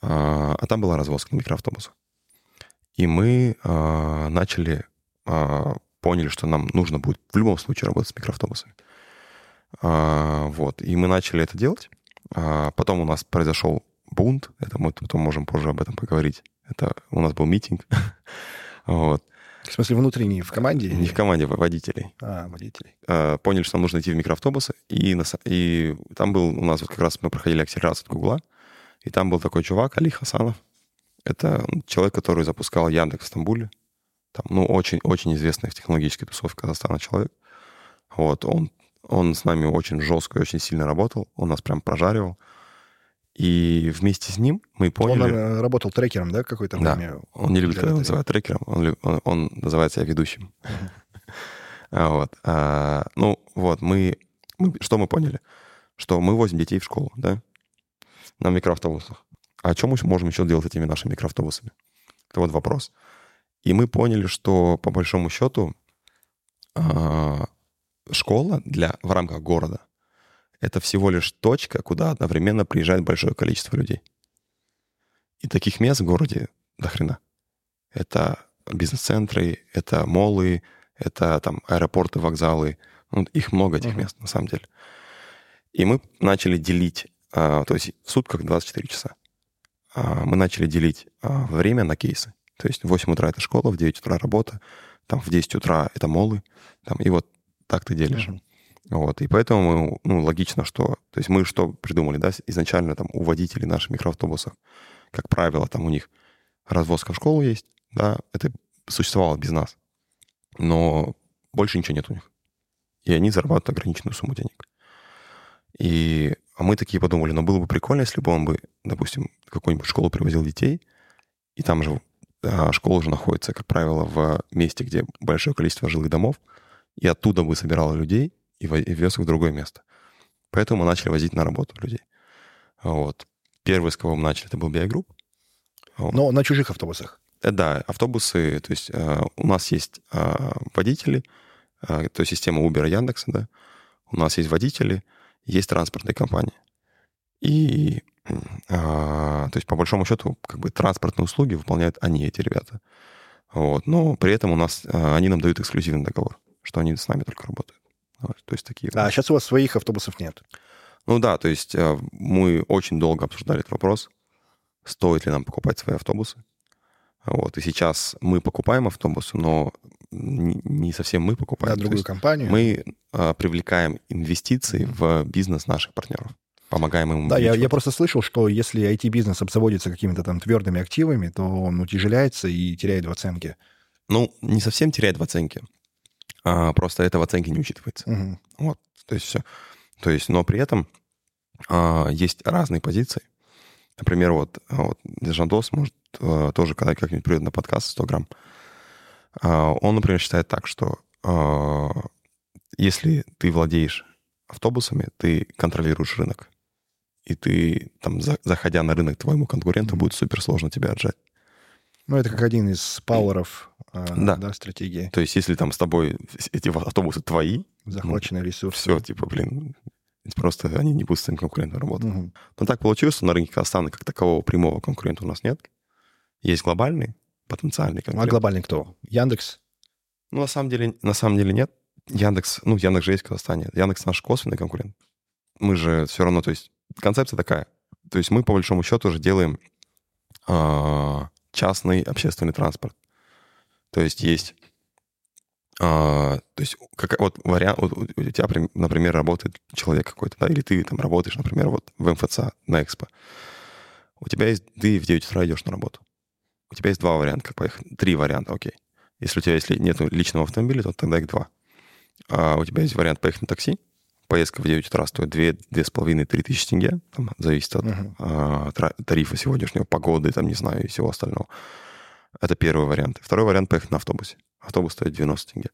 А а там была развозка на микроавтобусах. И мы а, начали, а, поняли, что нам нужно будет в любом случае работать с микроавтобусами. А, Вот. И мы начали это делать. А Потом у нас произошел бунт. Это мы потом можем позже об этом поговорить. Это у нас был митинг. Вот. В смысле, внутренний в команде? Не в команде а водителей. А, водителей. Э, Поняли, что нам нужно идти в микроавтобусы. И, на и там был у нас вот как раз мы проходили акселерацию от Гугла. И там был такой чувак, Али Хасанов. Это человек, который запускал Яндекс в Стамбуле. Там, ну, очень-очень известный в технологической тусовке Казахстана человек. Вот, он, он с нами очень жестко и очень сильно работал. Он нас прям прожаривал. И вместе с ним мы поняли... Он э, работал трекером, да, какое-то время? Да, он не любит, когда называют трекером, он, он, он называет себя ведущим. Вот. А, ну, вот, мы... Что мы поняли? Что мы возим детей в школу, да? На микроавтобусах. А что мы можем еще делать этими нашими микроавтобусами? Это вот вопрос. И мы поняли, что по большому счету а, школа для, в рамках города это всего лишь точка, куда одновременно приезжает большое количество людей. И таких мест в городе до хрена. Это бизнес-центры, это молы, это там аэропорты, вокзалы. Ну, их много, этих uh-huh. мест, на самом деле. И мы начали делить, то есть в сутках 24 часа. А, мы начали делить а, время на кейсы. То есть в 8 утра это школа, в 9 утра работа, там в 10 утра это молы, там, и вот так ты делишь. Uh-huh. Вот, и поэтому, ну, логично, что... То есть мы что придумали, да, изначально там у водителей наших микроавтобусов, как правило, там у них развозка в школу есть, да, это существовало без нас. Но больше ничего нет у них. И они зарабатывают ограниченную сумму денег. И а мы такие подумали, ну было бы прикольно, если бы он бы, допустим, какую-нибудь школу привозил детей, и там же а, школа уже находится, как правило, в месте, где большое количество жилых домов, и оттуда бы собирал людей, и вез их в другое место. Поэтому мы начали возить на работу людей. Вот. Первый, с кого мы начали, это был BI Вот. Но на чужих автобусах? Э, да, автобусы, то есть э, у нас есть э, водители, э, то есть система Uber и Яндекса, да, у нас есть водители, есть транспортные компании. И, э, то есть по большому счету, как бы транспортные услуги выполняют они, эти ребята. Вот. Но при этом у нас, э, они нам дают эксклюзивный договор, что они с нами только работают. То есть такие. А сейчас у вас своих автобусов нет? Ну да, то есть э, мы очень долго обсуждали этот вопрос, стоит ли нам покупать свои автобусы. Вот, и сейчас мы покупаем автобусы, но не совсем мы покупаем. Да, другую компанию. Мы а, привлекаем инвестиции в бизнес наших партнеров. Помогаем им. Да, я, я просто слышал, что если IT-бизнес обзаводится какими-то там твердыми активами, то он утяжеляется и теряет в оценке. Ну, не совсем теряет в оценке а, просто это в оценке не учитывается. Угу. Вот, то есть все. То есть, но при этом а, есть разные позиции. Например, вот, вот Жандос может а, тоже, когда как-нибудь придет на подкаст 100 грамм, а, он, например, считает так, что а, если ты владеешь автобусами, ты контролируешь рынок. И ты, там, за, заходя на рынок твоему конкуренту, будет супер сложно тебя отжать. Ну, это как один из пауэров а, да. да, стратегии. То есть, если там с тобой эти автобусы твои... Захваченные ну, ресурсы. Все, типа, блин, просто они не будут с своим конкурентом работать. Угу. Но так получилось, что на рынке Казахстана как такового прямого конкурента у нас нет. Есть глобальный, потенциальный конкурент. А глобальный кто? Яндекс? Ну, на самом деле, на самом деле нет. Яндекс, ну, Яндекс же есть в Казахстане. Яндекс наш косвенный конкурент. Мы же все равно, то есть концепция такая. То есть мы, по большому счету, уже делаем э, частный общественный транспорт. То есть есть... А, то есть как, вот вариант... Вот у тебя, например, работает человек какой-то, да, или ты там работаешь, например, вот в МФЦ на Экспо. У тебя есть... Ты в 9 утра идешь на работу. У тебя есть два варианта, как поехать. Три варианта, окей. Если у тебя если нет личного автомобиля, то тогда их два. А у тебя есть вариант поехать на такси. Поездка в 9 утра стоит 2-2,5-3 тысячи тенге. Там, зависит от uh-huh. а, тарифа сегодняшнего, погоды, там, не знаю, и всего остального. Это первый вариант. Второй вариант — поехать на автобусе. Автобус стоит 90 тенге.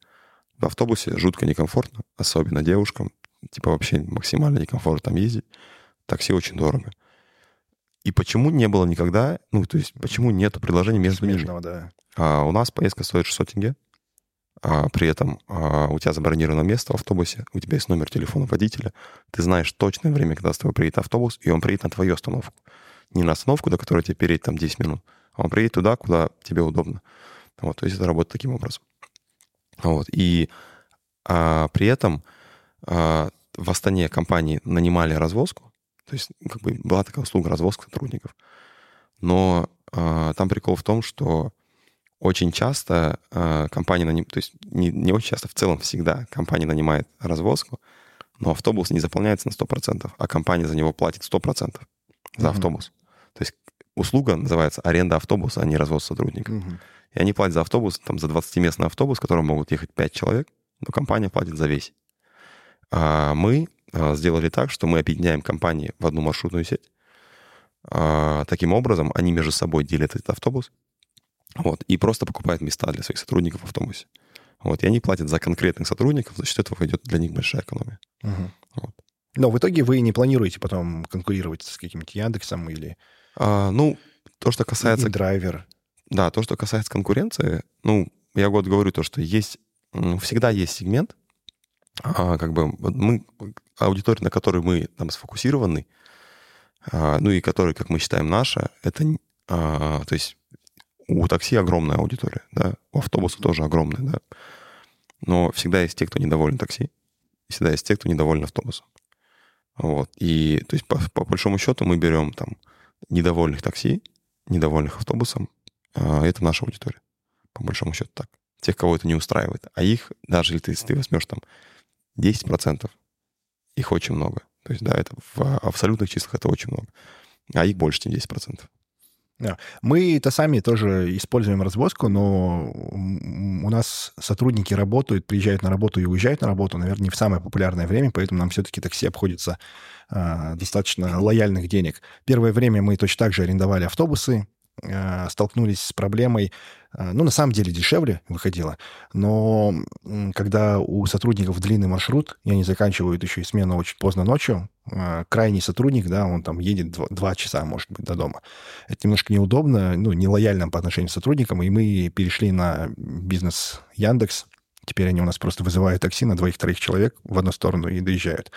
В автобусе жутко некомфортно, особенно девушкам. Типа вообще максимально некомфортно там ездить. Такси очень дорого. И почему не было никогда, ну, то есть почему нету предложений между Смежного, ними? да. А, у нас поездка стоит 600 тенге. А, при этом а, у тебя забронировано место в автобусе, у тебя есть номер телефона водителя, ты знаешь точное время, когда с тобой приедет автобус, и он приедет на твою остановку. Не на остановку, до которой тебе перейти там 10 минут, он приедет туда, куда тебе удобно. Вот, то есть это работает таким образом. Вот, и а, при этом а, в Астане компании нанимали развозку, то есть как бы была такая услуга развозка сотрудников. Но а, там прикол в том, что очень часто а, компания нанимает, то есть не, не очень часто, в целом всегда компания нанимает развозку, но автобус не заполняется на 100%, а компания за него платит 100% за mm-hmm. автобус. То есть услуга называется аренда автобуса, а не развоз сотрудников. Мгм. И они платят за автобус, там, за 20-местный автобус, в котором могут ехать 5 человек, но компания платит за весь. А мы а, сделали так, что мы объединяем компании в одну маршрутную сеть. А, таким образом, они между собой делят этот автобус вот, и просто покупают места для своих сотрудников в автобусе. Вот, и они платят за конкретных сотрудников, за счет этого идет для них большая экономия. Мгм. Вот. Но в итоге вы не планируете потом конкурировать с каким-нибудь Яндексом или А, ну, то, что касается драйвер. Да, то, что касается конкуренции, ну, я вот говорю то, что есть, всегда есть сегмент, а, как бы мы, аудитория, на которой мы там сфокусированы, а, ну и который, как мы считаем, наша, это, а, то есть у такси огромная аудитория, да, у автобуса тоже огромная, да, но всегда есть те, кто недоволен такси, и всегда есть те, кто недоволен автобусом. Вот, и, то есть, по, по большому счету мы берем там недовольных такси, недовольных автобусом, а, это наша аудитория. По большому счету так. Тех, кого это не устраивает. А их, даже если ты, если ты возьмешь там 10%, их очень много. То есть, да, это в абсолютных числах это очень много. А их больше, чем 10%. Мы это сами тоже используем развозку, но у нас сотрудники работают, приезжают на работу и уезжают на работу, наверное, не в самое популярное время, поэтому нам все-таки такси обходится а, достаточно лояльных денег. Первое время мы точно так же арендовали автобусы, столкнулись с проблемой, а, ну, на самом деле дешевле выходило, но когда у сотрудников длинный маршрут, и они заканчивают еще и смену очень поздно ночью, а, крайний сотрудник, да, он там едет два часа, может быть, до дома. Это немножко неудобно, ну, нелояльно по отношению к сотрудникам, и мы перешли на бизнес Яндекс. Теперь они у нас просто вызывают такси на двоих-троих человек в одну сторону и доезжают.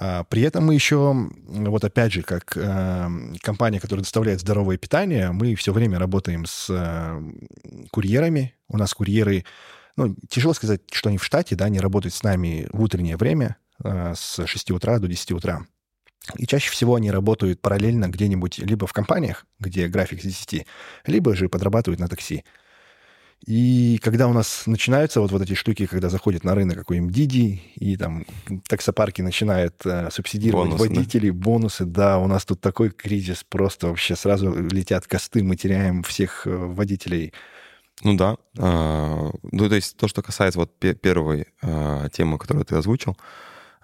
А, При этом мы еще, вот опять же, как э, компания, которая доставляет здоровое питание, мы все время работаем с э, курьерами. У нас курьеры, ну, тяжело сказать, что они в штате, да, они работают с нами в утреннее время э, с 6 утра до 10 утра. И чаще всего они работают параллельно где-нибудь либо в компаниях, где график с 10, либо же подрабатывают на такси. И когда у нас начинаются вот, вот эти штуки, когда заходит на рынок какой-нибудь Диди, и там таксопарки начинают э, субсидировать Бонусы, да? водителей, бонусы, да, у нас тут такой кризис, просто вообще сразу летят косты, мы теряем всех э, водителей. Ну да. А, Ну, то есть то, что касается вот пе- первой а, темы, которую ты озвучил,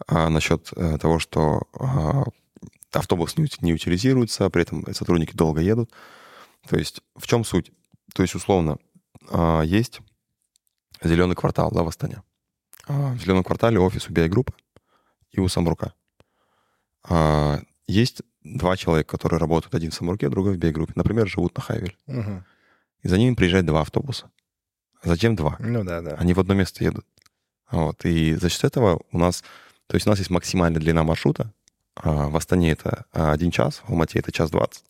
а, насчет э, того, что а, автобус не, не утилизируется, при этом сотрудники долго едут. То есть в чем суть? То есть, условно, а, есть зеленый квартал, да, в Астане. А, В зеленом квартале офис у группы и у Самрука. А, Есть два человека, которые работают, один в Самруке, другой в BI группе. Например, живут на Хайвель. Мгм. И за ними приезжает два автобуса. Зачем два? Ну да, да. Они в одно место едут. Вот. И за счет этого у нас... То есть у нас есть максимальная длина маршрута. А, В Астане это а, один час, в Алмате это час двадцать.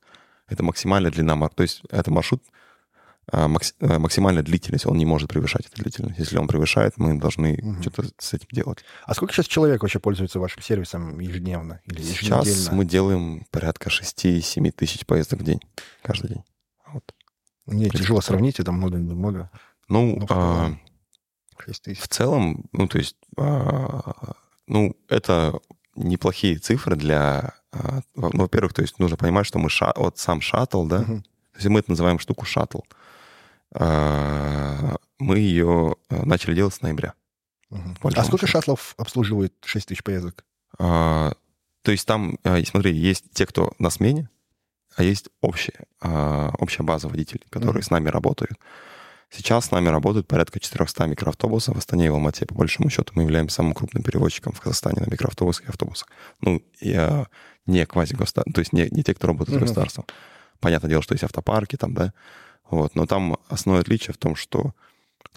Это максимальная длина маршрута. То есть это маршрут максимальная длительность, он не может превышать эту длительность. Если он превышает, мы должны Мгм. что-то с этим делать. А сколько сейчас человек вообще пользуется вашим сервисом ежедневно или Сейчас еженедельно? мы делаем порядка 6-7 тысяч поездок в день, каждый день. Вот. Мне Близко тяжело сравнить, это много, много. Ну, Ну, а, ладно. 6 тысяч. В целом, ну, то есть, а, ну, это неплохие цифры для... а, ну, во-первых, то есть нужно понимать, что мы... ша- вот сам шаттл, да, Мгм. то есть мы это называем штуку шаттл. А, Мы ее а, начали делать с ноября. Большому А сколько счету. шаттлов обслуживает 6 тысяч поездок? А, То есть там, а, смотри, есть те, кто на смене, а есть общая, а, общая база водителей, которые Мгм. с нами работают. Сейчас с нами работают порядка 400 микроавтобусов в Астане и в Алмате. По большому счету мы являемся самым крупным перевозчиком в Казахстане на микроавтобусах и автобусах. Ну, я не квази то есть не, не те, кто работают Мгм. с государством. Понятное дело, что есть автопарки там, да, вот, но там основное отличие в том, что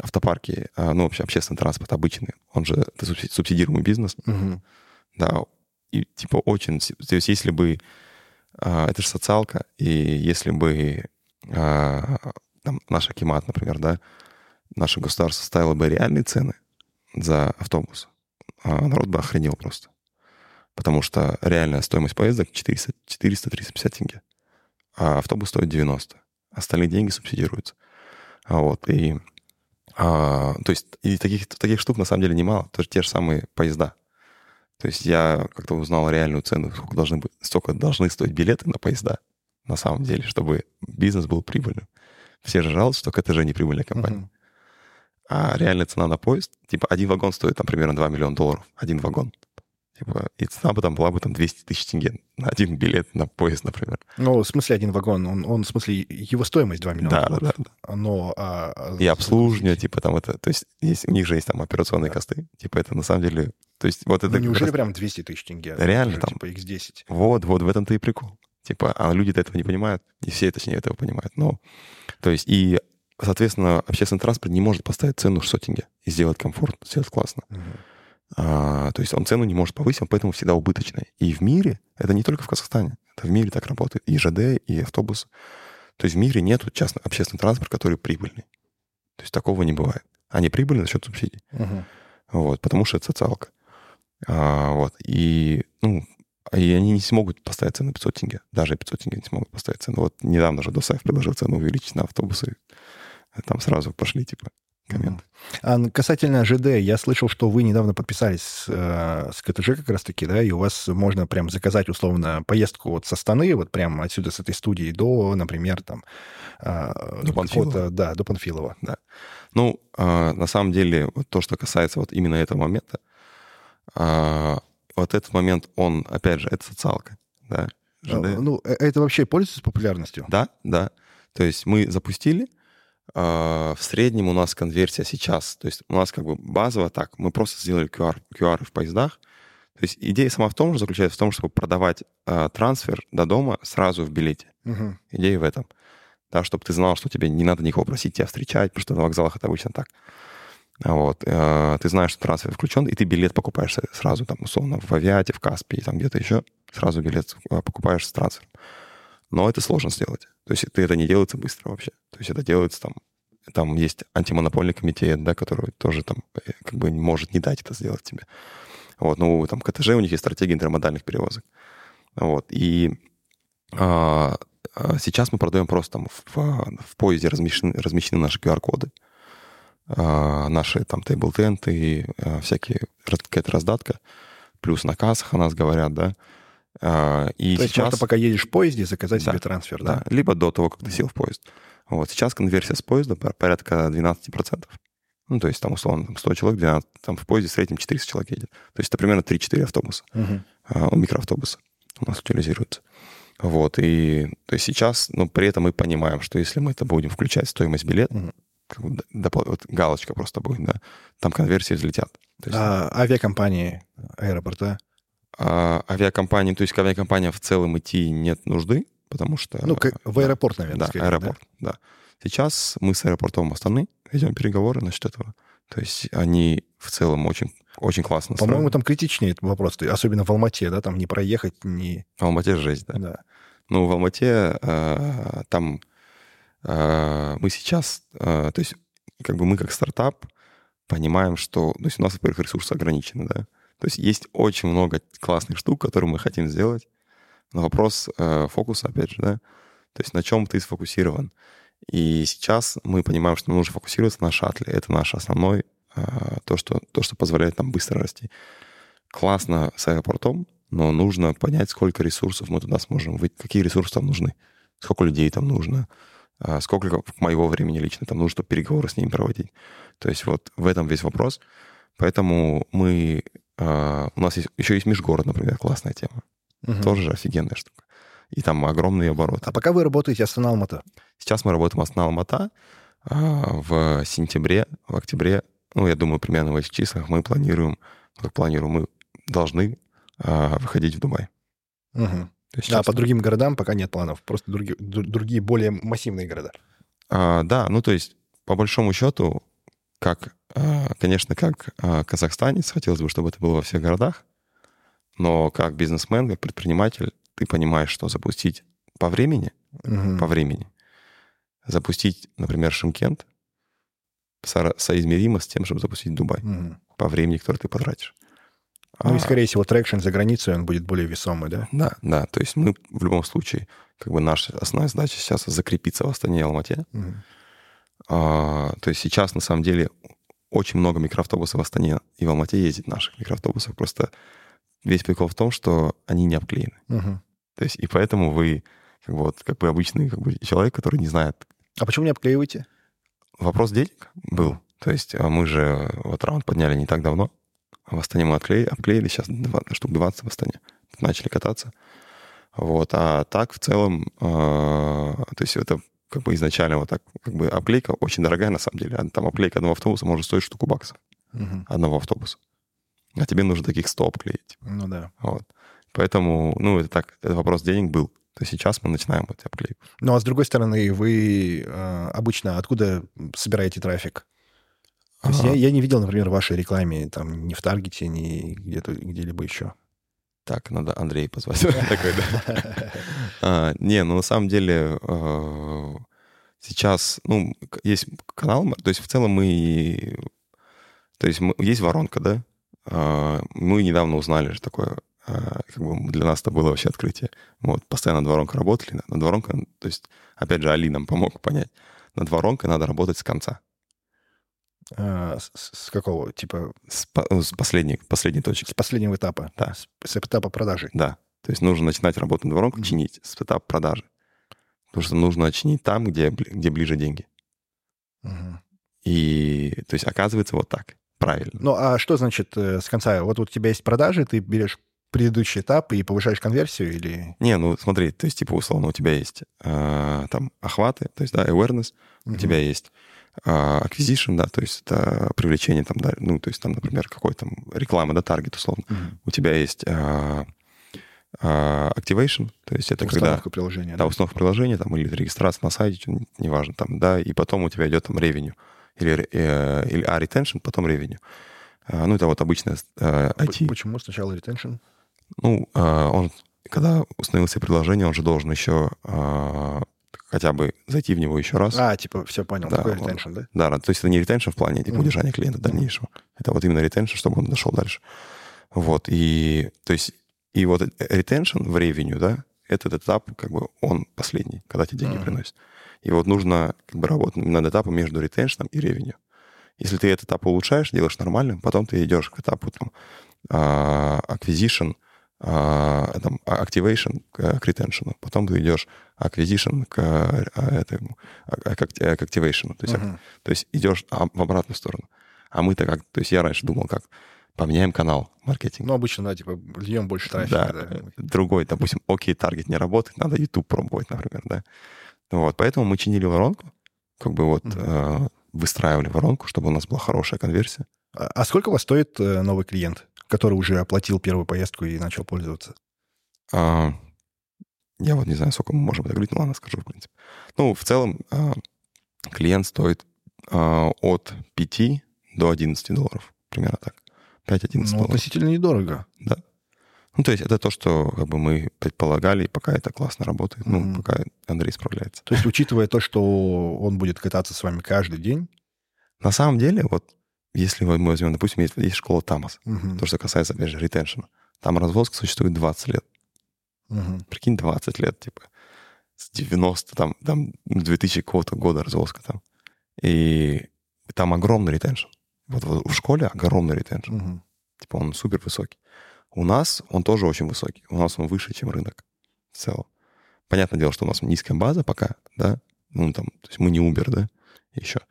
автопарки, а, ну, вообще общественный транспорт обычный, он же это субси- субсидируемый бизнес, Мгм. да, и типа очень... То есть если бы... а, это же социалка, и если бы а, там, наш Акимат, например, да, наше государство ставило бы реальные цены за автобус, а, народ бы охренел просто. Потому что реальная стоимость поездок 400 400-350 тенге, а автобус стоит 90. Остальные деньги субсидируются. А Вот, и... а, то есть и таких, таких штук на самом деле немало. То есть те же самые поезда. То есть я как-то узнал реальную цену, сколько должны, быть, сколько должны стоить билеты на поезда на самом деле, чтобы бизнес был прибыльным. Все же жалуются, что КТЖ не прибыльная компания. Мгм. А реальная цена на поезд, типа один вагон стоит там примерно 2 миллиона долларов. Один вагон. Типа, и цена бы там была бы там 200 тысяч тенге на один билет на поезд, например. Ну, в смысле, один вагон, он, он в смысле, его стоимость 2 миллиона Да, да, долларов. да, да. Но... а, а, И обслуживание, типа там это... То есть есть, у них же есть там операционные косты. Типа это на самом деле... То есть вот ну, это... как неужели раз- прям 200 тысяч тенге? Реально Это же, там. Типа X10. Вот, вот в этом-то и прикол. Типа, а люди-то этого не понимают, и все, точнее, этого понимают. Но, то есть, и, соответственно, общественный транспорт не может поставить цену 600 тенге и сделать комфортно, сделать классно. Мгм. А, то есть он цену не может повысить, он поэтому всегда убыточный. И в мире, это не только в Казахстане, это в мире так работает. И ЖД, и автобусы. То есть в мире нет частный общественный транспорт, который прибыльный. То есть такого не бывает. Они прибыльны за счет субсидий. Мгм. Вот, потому что это социалка. А, вот. И, ну, и они не смогут поставить цену 500 тенге. Даже 500 тенге не смогут поставить цену. Вот недавно же Досаев предложил цену увеличить на автобусы. Там сразу пошли, типа, комменты. А касательно ЖД, я слышал, что вы недавно подписались с, э, с КТЖ как раз-таки, да, и у вас можно прям заказать условно поездку вот со Станы, вот прям отсюда, с этой студии, до, например, там... а, До Панфилова. Да, до Панфилова. Ну, а, на самом деле, вот то, что касается вот именно этого момента, а, вот этот момент, он, опять же, это социалка, да, ЖД. Ну, э- это вообще пользуется популярностью? Да, да. То есть мы запустили, в среднем у нас конверсия сейчас, то есть у нас как бы базово так, мы просто сделали QR, QR в поездах. То есть идея сама в том же заключается в том, чтобы продавать а, трансфер до дома сразу в билете. Мгм. Идея в этом. Да, чтобы ты знал, что тебе не надо никого просить тебя встречать, потому что на вокзалах это обычно так. А Вот. э, Ты знаешь, что трансфер включен, и ты билет покупаешь сразу, там, условно, в Авиате, в Каспии, там где-то еще. Сразу билет э, покупаешь с трансфером. Но это сложно сделать. То есть это не делается быстро вообще. То есть это делается там... Там есть антимонопольный комитет, да, который тоже там э, как бы может не дать это сделать тебе. Вот, ну, там КТЖ, у них есть стратегия интермодальных перевозок. Вот, и а, а, сейчас мы продаем просто там в, в поезде размещены, размещены наши QR-коды, а, наши там тейбл-тенты, а, всякие, какая-то раздатка, плюс на кассах о нас говорят, да. А, И То есть сейчас... можно, пока едешь в поезде, заказать Да, себе трансфер, да? Да, либо до того, как ты сел в поезд. Вот, сейчас конверсия с поезда пор- порядка 12%. Ну, то есть там, условно, там 100 человек, 12, там в поезде в среднем 400 человек едет. То есть это примерно 3-4 автобуса, а, микроавтобуса у нас утилизируются. Вот, и то есть сейчас, но при этом мы понимаем, что если мы это будем включать в стоимость билета, Мгм. как бы допол- вот галочка просто будет, да, там конверсии взлетят. То есть, А авиакомпании, аэропорта? А, авиакомпании, то есть к авиакомпаниям в целом идти нет нужды, потому что... Ну, как- в да. аэропорт, наверное, Да, скорее, аэропорт, да? Сейчас мы с аэропортом Астаны ведем переговоры насчет этого. То есть они в целом очень, очень классно По-моему, там критичнее этот вопрос, особенно в Алмате, да, там не проехать, не... В Алмате жесть, да. Да. Ну, в Алмате э, там э, мы сейчас, э, то есть как бы мы как стартап понимаем, что... То есть у нас, во-первых, ресурсы ограничены, да. То есть есть очень много классных штук, которые мы хотим сделать. Но вопрос э, фокуса, опять же, да. То есть на чем ты сфокусирован. И сейчас мы понимаем, что нам нужно фокусироваться на шаттле. Это наш основной, э, то, что, то, что позволяет нам быстро расти. Классно с аэропортом, но нужно понять, сколько ресурсов мы туда сможем выйти, какие ресурсы там нужны, сколько людей там нужно, а, сколько моего времени лично там нужно, чтобы переговоры с ними проводить. То есть вот в этом весь вопрос. Поэтому мы... а, У нас есть, еще есть межгород, например, классная тема. Мгм. Тоже же офигенная штука. И там огромные обороты. А пока вы работаете Астана Алмата, Сейчас мы работаем с Алмата. А, В сентябре, в октябре, ну, я думаю, примерно в этих числах мы планируем, как планируем, мы должны а, выходить в Дубай. То есть а сейчас- по другим городам пока нет планов, просто другие, другие более массивные города. А, да, ну то есть по большому счету, как, конечно, как а, казахстанец, хотелось бы, чтобы это было во всех городах, но как бизнесмен, как предприниматель, ты понимаешь, что запустить по времени, Мгм. по времени, запустить, например, Шимкент, соизмеримо с тем, чтобы запустить Дубай Мгм. по времени, которое ты потратишь. Ну и, А, скорее всего, traction за границей, он будет более весомый, да? Да, да, то есть мы в любом случае, как бы наша основная задача сейчас закрепиться в Астане и Алмате, Мгм. А, то есть сейчас, на самом деле, очень много микроавтобусов в Астане и в Алмате ездит наших микроавтобусов. Просто весь прикол в том, что они не обклеены. Мгм. То есть и поэтому вы как бы, вот, как бы обычный как бы, человек, который не знает. А почему не обклеиваете? Вопрос денег был. То есть а мы же вот раунд подняли не так давно. В Астане мы отклеили, обклеили, сейчас штук 20 в Астане. Начали кататься. Вот. А так в целом, э, то есть это как бы изначально вот так, как бы обклейка очень дорогая на самом деле. А там обклейка одного автобуса может стоить штуку баксов. Мгм. Одного автобуса. А тебе нужно таких 100 обклеить. Ну да. Вот. Поэтому, ну, это так, это вопрос денег был. То сейчас мы начинаем вот обклейку. Ну а с другой стороны, вы э, обычно откуда собираете трафик? То есть я, я не видел, например, в вашей рекламе там ни в Таргете, ни где-то где-либо еще. Так, надо Андрей позвать. Такой, да. А, Не, ну на самом деле э, сейчас, ну, есть канал, то есть в целом мы, то есть есть воронка, да? А, Мы недавно узнали, что такое, а, как бы для нас это было вообще открытие. Вот, постоянно над воронкой работали, над воронкой, то есть, опять же, Али нам помог понять, над воронкой надо работать с конца, с, с какого? Типа с, ну, с последней, последней точки, с последнего этапа? Да. С, с этапа продажи? да. То есть нужно начинать работу над воронкой, Мгм. чинить с этапа продажи. Потому что нужно чинить там, где, где ближе деньги. Мгм. И, то есть, оказывается, вот так. Правильно. Ну а что значит э, с конца? Вот у тебя есть продажи, ты берешь предыдущий этап и повышаешь конверсию или... Не, ну смотри, то есть, типа, условно, у тебя есть э, там охваты, то есть, да, awareness, у тебя есть э, acquisition, да, то есть это привлечение там, да, ну, то есть там, например, какой там реклама, да, таргет, условно. Мгм. У тебя есть э, э, activation, то есть это когда... Установка приложения. Да, установка приложения там, или регистрация на сайте, неважно, там, да, и потом у тебя идет там ревеню. Или, э, или а, retention, потом ревеню. ну, это вот обычное э, IT. Почему сначала retention? Ну, а, он, когда установил себе приложение, он же должен еще а, хотя бы зайти в него еще раз. А, типа, все понял, Да, такой retention, да? Да, то есть это не retention в плане типа, Мгм. удержания клиента дальнейшего. Это вот именно retention, чтобы он дошел дальше. Вот, и то есть и вот э- retention в ревеню, да, этот этап, как бы, он последний, когда тебе деньги Мгм. приносят. И вот нужно как бы работать над этапом между retention и ревеню. Если ты этот этап улучшаешь, делаешь нормально, потом ты идешь к этапу там, а, acquisition, а, там, а, activation к, к retention, потом ты идешь acquisition к, а, этому, а, к, акти- к activation. То есть, Мгм. то есть идешь а, в обратную сторону. А мы-то как... То есть я раньше думал, как поменяем канал маркетинг. Ну, обычно, да, типа, льем больше да, трафика. Да. другой, допустим, окей, таргет не работает, надо YouTube пробовать, например, да. Вот, поэтому мы чинили воронку, как бы вот Мгм. э, выстраивали воронку, чтобы у нас была хорошая конверсия. А, а сколько у вас стоит э, новый клиент, который уже оплатил первую поездку и начал пользоваться? А, я вот не знаю, сколько мы можем это говорить, но ладно, скажу, в принципе. Ну, в целом, а, клиент стоит а, от 5 до 11 долларов, примерно так. 5-11 Ну, долларов. относительно недорого. Да. Ну, то есть это то, что как бы мы предполагали, и пока это классно работает. Ну, Мгм. пока Андрей справляется. То есть, учитывая то, что он будет кататься с вами каждый день, На самом деле, вот если мы возьмем, допустим, есть, есть школа Тамас, мгм, то, что касается, опять же, ретеншена, там развозка существует 20 лет. Мгм, Прикинь, 20 лет, типа, с 90, там, там 2000 какого-то года развозка там. И там огромный ретеншн. Вот, вот в школе огромный ретеншн. мгм. Типа он супер высокий. У нас он тоже очень высокий. У нас он выше, чем рынок в целом. Понятное дело, что у нас низкая база пока, да, ну там, то есть мы не Uber, да, еще.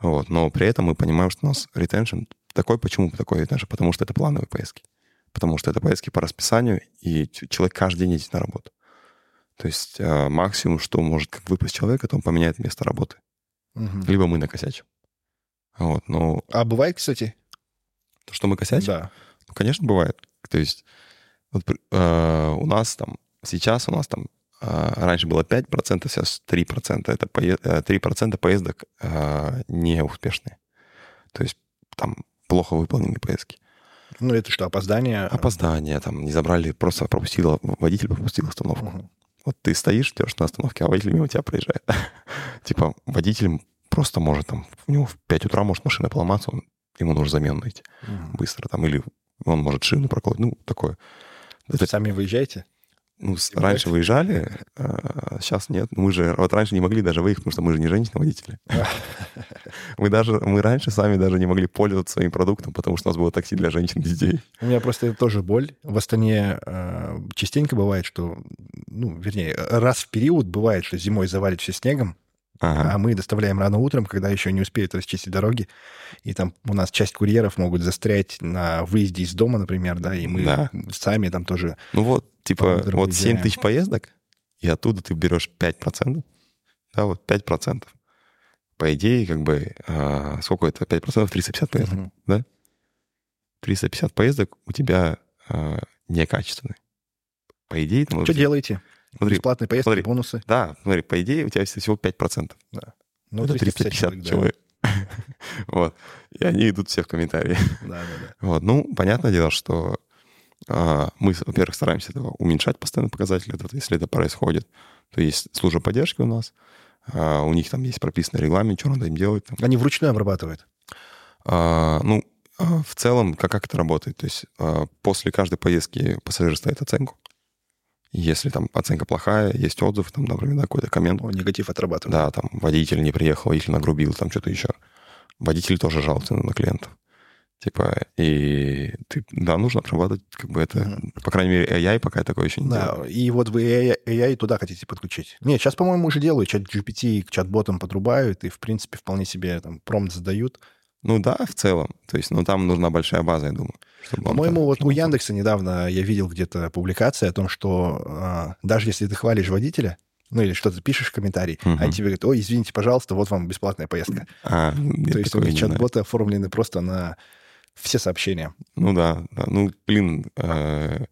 Вот, но при этом мы понимаем, что у нас retention такой, почему такой retention? Потому что это плановые поездки. Потому что это поездки по расписанию, и человек каждый день едет на работу. То есть э, максимум, что может как выпасть человек, это он поменяет место работы. Мгм. Либо мы накосячим. Вот, но А бывает, кстати? то, что мы косячим, Да. Ну, конечно, бывает. То есть вот, э, у нас там, сейчас у нас там э, раньше было 5%, сейчас 3%. Это пое- э, 3% поездок э, неуспешные. То есть там плохо выполненные поездки. Ну, это что, опоздание? Опоздание, там не забрали, просто пропустил, водитель пропустил остановку. Мгм. Вот ты стоишь, ждешь на остановке, а водитель мимо тебя проезжает. Типа водитель просто может там, у него в 5 утра может машина поломаться, он- ему нужно замену найти Мгм. быстро там, или он может шину проколоть, ну, такое. Это Сами выезжаете? Ну, Бывает? раньше выезжали, а сейчас нет. Мы же вот раньше не могли даже выехать, потому что мы же не женщины-водители. Мы даже, мы раньше сами даже не могли пользоваться своим продуктом, потому что у нас было такси для женщин и детей. У меня просто это тоже боль. В Астане э, частенько бывает, что ну, вернее, раз в период бывает, что зимой завалит все снегом, Ага. а мы доставляем рано утром, когда еще не успеют расчистить дороги, и там у нас часть курьеров могут застрять на выезде из дома, например, да, и мы Да. сами там тоже... Ну вот, типа, вот 7 выезжаем. тысяч поездок, и оттуда ты берешь 5%. Да, вот 5%. По идее, как бы, а, сколько это? 5% 350 поездок. Мгм. 350 поездок у тебя а, некачественные. По идее, ты Что делаете? Смотри, Бесплатные поездки, смотри. бонусы. Да, смотри, по идее, у тебя всего 5%. Ну, это 350 350 человек, человек. Вот. И они идут все в комментарии. Да, да, да. Вот. Ну, понятное дело, что а, мы, во-первых, стараемся этого уменьшать постоянно показатели. Это, если это происходит, то есть служба поддержки у нас. а, у них там есть прописанный регламент, что надо им делать. там. Они вручную обрабатывают. А, ну, а, в целом, как, как это работает? То есть а, после каждой поездки пассажир ставит оценку. Если там оценка плохая, есть отзыв, там, например, да, какой-то коммент, О, негатив отрабатывают. да, там водитель не приехал, водитель нагрубил, там что-то еще. Водитель тоже жалуется на клиентов. Типа, и ты, да, нужно отрабатывать, как бы это, Мгм. по крайней мере, AI пока такое еще не Да, делает. и вот вы AI, AI туда хотите подключить. Нет, сейчас, по-моему, уже делают. Чат GPT к чат-ботам подрубают, и, в принципе, вполне себе там промпт задают. Ну да, в целом. То есть, ну там нужна большая база, я думаю. По-моему, вот у Яндекса недавно я видел где-то публикация о том, что а, даже если ты хвалишь водителя, ну или что-то пишешь в комментарии, Мгм. они тебе говорят, ой, извините, пожалуйста, вот вам бесплатная поездка. А, То есть у них чат-боты оформлены просто на все сообщения. Ну да, да. Ну, блин, э,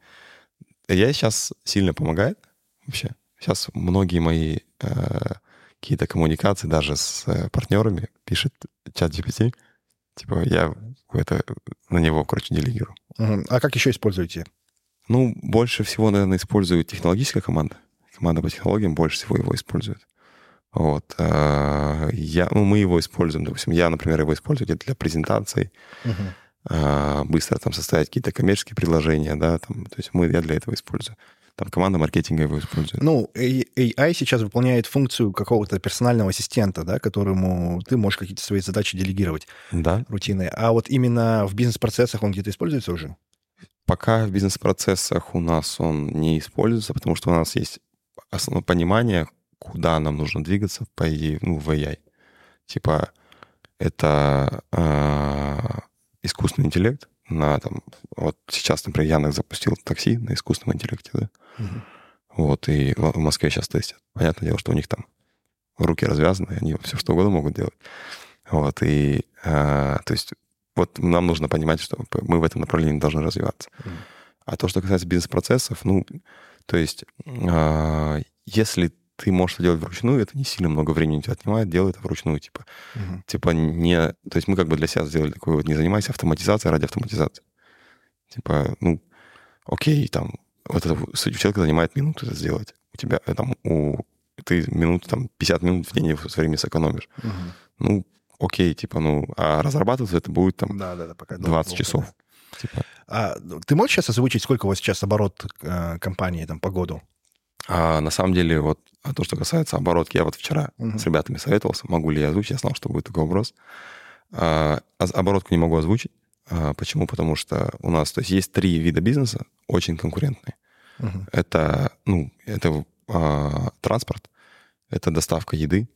я сейчас сильно помогает вообще. Сейчас многие мои э, какие-то коммуникации даже с э, партнерами пишет чат GPT. Типа я это на него, короче, делегирую. Мгм. А как еще используете? Ну, больше всего, наверное, использует технологическая команда. Команда по технологиям больше всего его использует. Вот. э, Я, ну, мы его используем, допустим, я, например, его использую где-то для презентаций, а, быстро там составить какие-то коммерческие предложения, да, там, то есть мы, я для этого использую. Там команда маркетинга его использует. Ну, A- AI сейчас выполняет функцию какого-то персонального ассистента, да, которому ты можешь какие-то свои задачи делегировать Да. рутинные. А вот именно в бизнес-процессах он где-то используется уже? Пока в бизнес-процессах у нас он не используется, потому что у нас есть основное понимание, куда нам нужно двигаться, по идее, ну, в AI. Типа, это э, искусственный интеллект на там... Вот сейчас, например, Яндекс запустил такси на искусственном интеллекте, да? Мгм. Вот, и в Москве сейчас тестят. Понятное дело, что у них там руки развязаны, они все что угодно могут делать. Вот, и, э, то есть, вот нам нужно понимать, что мы в этом направлении должны развиваться. Мгм. А то, что касается бизнес-процессов, ну, то есть, э, если ты можешь это делать вручную, это не сильно много времени у тебя отнимает, делай это вручную, типа. Мгм. Типа не... То есть мы как бы для себя сделали такой вот, не занимайся автоматизацией ради автоматизации. Типа, ну, окей, там, вот это у человека занимает минуту это сделать. У тебя э, там, у, ты минут, там, 50 минут в день все время сэкономишь. Мгм. Ну, окей, типа, ну, а разрабатываться это будет там Да, да, да, пока 20 долго, часов. да. Типа. А ты можешь сейчас озвучить, сколько у вас сейчас оборот э, компании там по году? А на самом деле, вот а то, что касается оборотки, я вот вчера Мгм. с ребятами советовался, могу ли я озвучить, я знал, что будет такой вопрос. А, оз- оборотку не могу озвучить. А, почему? Потому что у нас, то есть есть три вида бизнеса, очень конкурентные. Мгм. Это, ну, это а, транспорт, это доставка еды,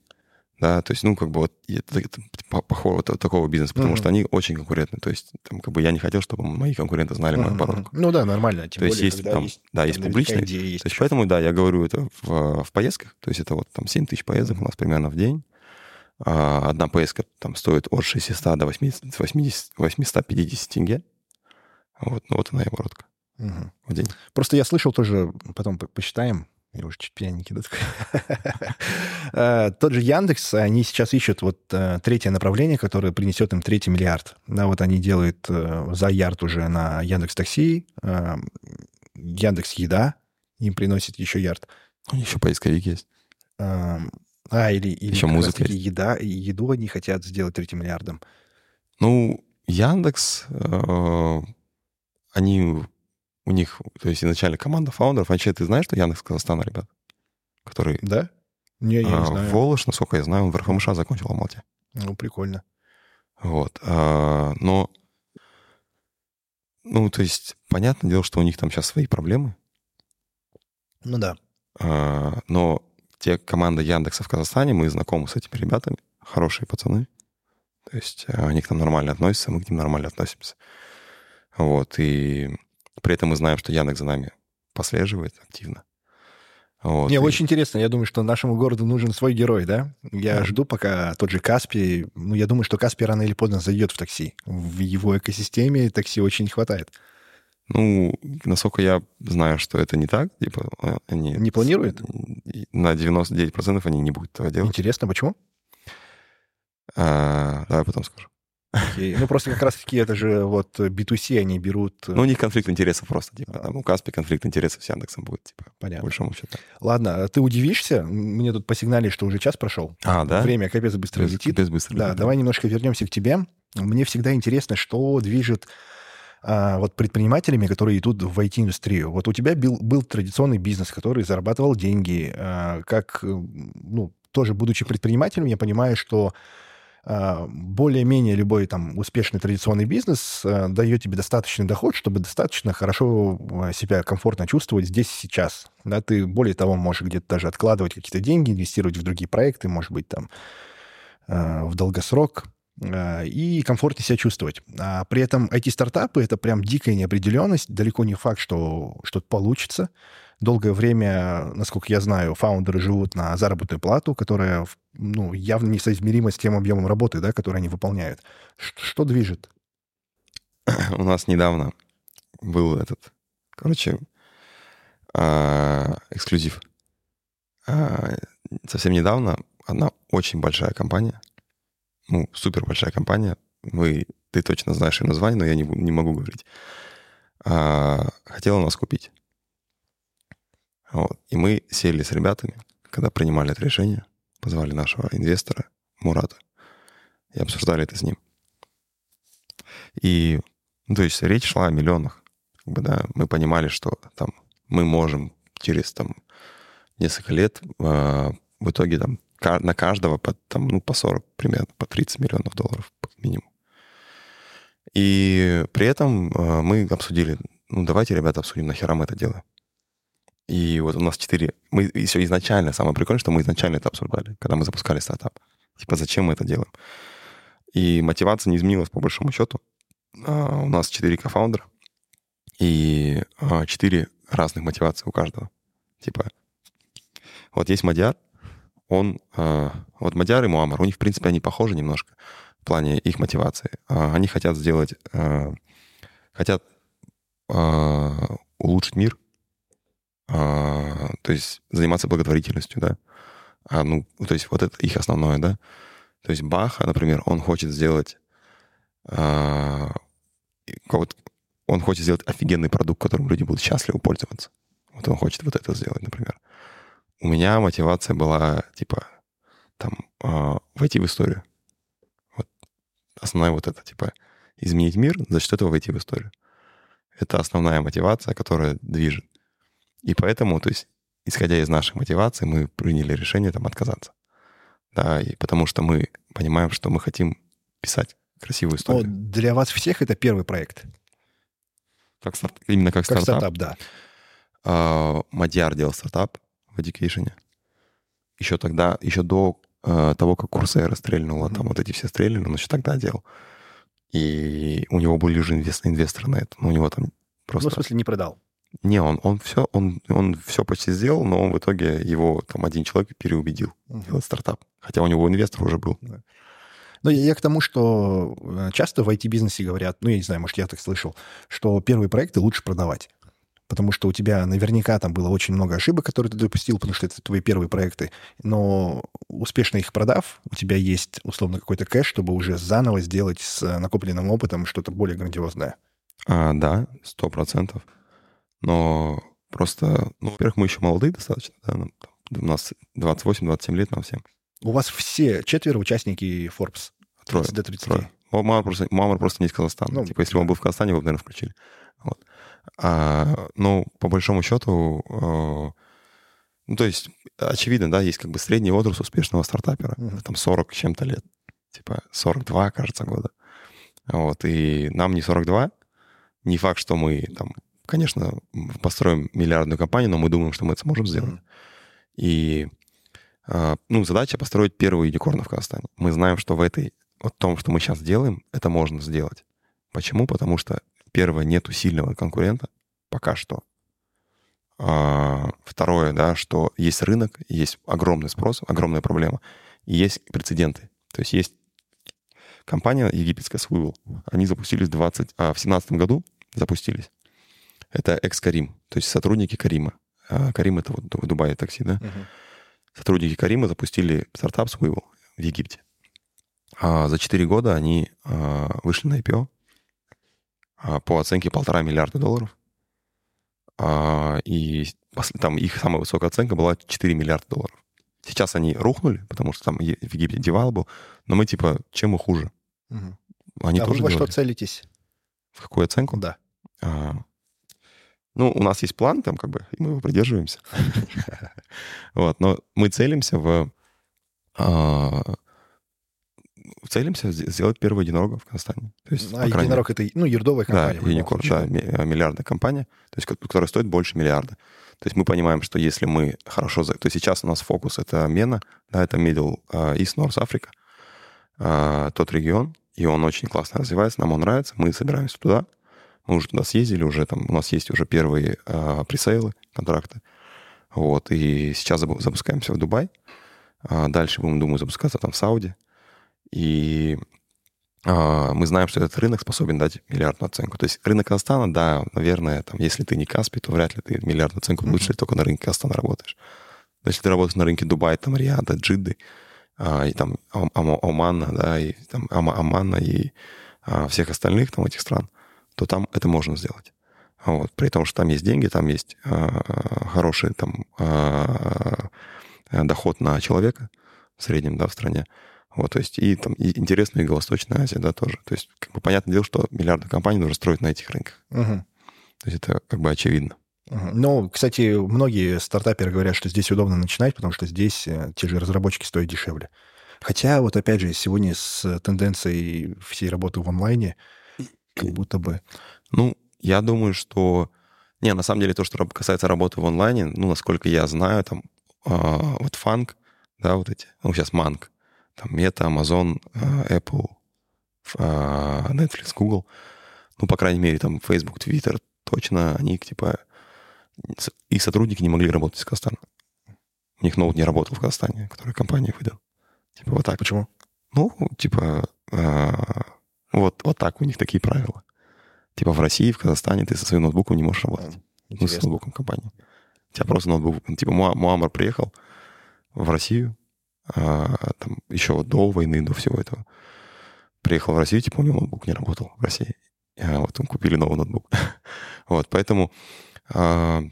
да, то есть, ну, как бы вот это, это по- похоже вот такого бизнеса, потому Мгм. что они очень конкурентны. То есть, там, как бы я не хотел, чтобы мои конкуренты знали мою Мгм. оборотку. Ну да, нормально. Тем То есть более, есть там, да, есть публичные, есть. то есть поэтому, да, я говорю это в, в поездках. То есть это вот там 7 тысяч поездок у нас примерно в день. А, Одна поездка там стоит от 600 до 80, 80, 850 тенге. Вот, ну вот она и оборотка Мгм. в день. Просто я слышал тоже, потом по- посчитаем, я уже чуть пьяненький, да. Э, Тот же Яндекс, они сейчас ищут вот э, третье направление, которое принесет им третий миллиард. Да, вот они делают э, за ярд уже на Яндекс Такси, Яндекс Еда им приносит еще ярд. Еще поисковик есть. А, или, или Еще музыка раз-таки еда, еду они хотят сделать третьим миллиардом. Ну, Яндекс, э, они, у них, то есть изначально команда фаундеров, вообще ты знаешь, что Яндекс Казахстана, ребят? Который Да? Не, я не а, знаю. Волош, насколько я знаю, он в РФМШ закончил в Алмате. Ну, прикольно. Вот. а, но, ну, то есть, понятное дело, что у них там сейчас свои проблемы. Ну да. А, но те команды Яндекса в Казахстане, мы знакомы с этими ребятами, хорошие пацаны. То есть они к нам нормально относятся, мы к ним нормально относимся. Вот, и при этом мы знаем, что Яндекс за нами послеживает активно. Вот, Мне и... очень интересно. Я думаю, что нашему городу нужен свой герой, да? Я да. жду, пока тот же Каспий... Ну, я думаю, что Каспий рано или поздно зайдет в такси. В его экосистеме такси очень не хватает. Ну, насколько я знаю, что это не так, типа э, они... Не планируют? На 99% они не будут этого делать. Интересно, почему? А, давай потом скажу. Okay. Ну, просто как раз-таки это же вот B2C они берут... Э, ну, у них конфликт интересов просто, типа, там, у Каспи конфликт интересов с Яндексом будет, типа, Понятно. по большому счету. Ладно, а ты удивишься? Мне тут посигнали, что уже час прошел. А, да? Время капец быстро капец, летит. Капец быстро Да, летит. давай немножко вернемся к тебе. Мне всегда интересно, что движет а, вот предпринимателями, которые идут в IT-индустрию. Вот у тебя был, был традиционный бизнес, который зарабатывал деньги. А, как, э, ну, тоже будучи предпринимателем, я понимаю, что более-менее любой там успешный традиционный бизнес а, дает тебе достаточный доход, чтобы достаточно хорошо а, себя комфортно чувствовать здесь и сейчас. Да, ты более того можешь где-то даже откладывать какие-то деньги, инвестировать в другие проекты, может быть, там в долгосрок и комфортно себя чувствовать. А при этом IT-стартапы — это прям дикая неопределенность, далеко не факт, что что-то получится долгое время, насколько я знаю, фаундеры живут на заработную плату, которая ну, явно несоизмерима с тем объемом работы, да, который они выполняют. Что, движет? У нас недавно был этот, короче, а, эксклюзив. А, совсем недавно одна очень большая компания, ну, супер большая компания, вы, ты точно знаешь ее название, но я не, не могу говорить, а, хотела нас купить. Вот. И мы сели с ребятами, когда принимали это решение, позвали нашего инвестора Мурата и обсуждали это с ним. И, ну, то есть речь шла о миллионах. Как бы, да, мы понимали, что там мы можем через там несколько лет э, в итоге там на каждого по, там, ну, по 40 примерно, по 30 миллионов долларов минимум. И при этом э, мы обсудили, ну, давайте, ребята, обсудим, нахера мы это делаем. И вот у нас четыре... Мы еще изначально, самое прикольное, что мы изначально это обсуждали, когда мы запускали стартап. Типа, зачем мы это делаем? И мотивация не изменилась по большому счету. А, у нас четыре кофаундера и а, четыре разных мотивации у каждого. Типа, вот есть Мадяр, он... А, вот Мадяр и Муамар, у них, в принципе, они похожи немножко в плане их мотивации. Они хотят сделать... Хотят улучшить мир, а, то есть заниматься благотворительностью, да. А, ну, то есть вот это их основное, да. То есть Баха, например, он хочет сделать а, он хочет сделать офигенный продукт, которым люди будут счастливы пользоваться. Вот он хочет вот это сделать, например. У меня мотивация была, типа, там, а, войти в историю. Вот основная вот это, типа, изменить мир, за счет этого войти в историю. Это основная мотивация, которая движет. И поэтому, то есть, исходя из нашей мотивации, мы приняли решение там отказаться. Да, и потому что мы понимаем, что мы хотим писать красивую историю. Но для вас всех это первый проект? Как старт, именно как, как стартап? стартап, да. Uh, Мадьяр делал стартап в Education. Еще тогда, еще до uh, того, как Курсера стрельнула, mm-hmm. там вот эти все стрельнули, он еще тогда делал. И у него были уже инвесторы на это. Но у него там просто... Ну, в смысле, не продал? Не, он, он все, он, он все почти сделал, но он в итоге его там один человек переубедил uh-huh. делать стартап. Хотя у него инвестор уже был. Да. Но я, я к тому, что э, часто в IT-бизнесе говорят, ну, я не знаю, может, я так слышал, что первые проекты лучше продавать. Потому что у тебя наверняка там было очень много ошибок, которые ты допустил, потому что это твои первые проекты. Но успешно их продав, у тебя есть, условно, какой-то кэш, чтобы уже заново сделать с накопленным опытом что-то более грандиозное. А, да, сто процентов. Но просто, ну, во-первых, мы еще молодые достаточно, да, нам, у нас 28-27 лет нам всем. У вас все четверо участники Forbes? Трое. До 30. Трое. Мама просто, мама просто не из Казахстана. Ну, типа, если бы он был в Казахстане, его бы, наверное, включили. Вот. А, ну, по большому счету, э, ну, то есть, очевидно, да, есть как бы средний возраст успешного стартапера. Mm-hmm. Там 40 чем-то лет. Типа 42, кажется, года. Вот, и нам не 42. Не факт, что мы там конечно, построим миллиардную компанию, но мы думаем, что мы это сможем сделать. Mm-hmm. И а, ну, задача построить первую юникорн в Казахстане. Мы знаем, что в этой, вот том, что мы сейчас делаем, это можно сделать. Почему? Потому что, первое, нету сильного конкурента пока что. А, второе, да, что есть рынок, есть огромный спрос, огромная проблема, и есть прецеденты. То есть есть компания египетская Swivel. Они запустились 20, а, в 2017 году запустились. Это экс-Карим, то есть сотрудники Карима. А, Карим — это вот в Дубае такси, да? Uh-huh. Сотрудники Карима запустили стартап Swivel в Египте. А за 4 года они а, вышли на IPO а, по оценке полтора миллиарда долларов. А, и там их самая высокая оценка была 4 миллиарда долларов. Сейчас они рухнули, потому что там в Египте девал был, но мы типа, чем мы хуже? Угу. Они а тоже вы во что целитесь? В какую оценку? Да. А, ну, у нас есть план там, как бы, и мы его придерживаемся. Вот, но мы целимся в... А, целимся сделать первого единорога в Казахстане. То есть, а единорог — это, ну, юрдовая компания. Да, Юникорн, да, миллиардная компания, то есть, которая стоит больше миллиарда. То есть мы понимаем, что если мы хорошо... То сейчас у нас фокус — это Мена, да, это Middle East, North Africa, тот регион, и он очень классно развивается, нам он нравится, мы собираемся туда, мы уже туда съездили, уже там у нас есть уже первые а, пресейлы, контракты. Вот, и сейчас запускаемся в Дубай. А дальше будем, думаю, запускаться там в Сауди. И а, мы знаем, что этот рынок способен дать миллиардную оценку. То есть рынок Казахстана, да, наверное, там, если ты не Каспий, то вряд ли ты миллиардную оценку получишь, mm-hmm. только на рынке Казахстана работаешь. Но если ты работаешь на рынке Дубая, там, Риада, Джидды, а, и там Омана, да, и там Омана, и а, всех остальных там этих стран, то там это можно сделать. Вот. При том, что там есть деньги, там есть а, хороший там, а, доход на человека в среднем да, в стране. Вот, то есть и там и интересная Юго-Восточная Азия, да, тоже. То есть, как бы понятное дело, что миллиарды компаний нужно строить на этих рынках. Угу. То есть это как бы очевидно. Ну, кстати, многие стартаперы говорят, что здесь удобно начинать, потому что здесь э, те же разработчики стоят дешевле. Хотя, вот опять же, сегодня с тенденцией всей работы в онлайне, как будто бы... Ну, я думаю, что... Не, на самом деле, то, что касается работы в онлайне, ну, насколько я знаю, там, э, вот фанк, да, вот эти, ну, сейчас манк, там, Meta, Amazon, э, Apple, э, Netflix, Google, ну, по крайней мере, там, Facebook, Twitter, точно они, типа, и сотрудники не могли работать из Казахстана. У них ноут не работал в Казахстане, который компания выдал. Типа вот так. Почему? Ну, типа, э, вот, вот так у них такие правила. Типа в России, в Казахстане ты со своим ноутбуком не можешь работать. Интересно. Ну, с ноутбуком компании. У тебя просто ноутбук... Типа Муаммар приехал в Россию, а, там еще вот до войны, до всего этого. Приехал в Россию, типа у него ноутбук не работал в России. А вот мы купили новый ноутбук. вот, поэтому а,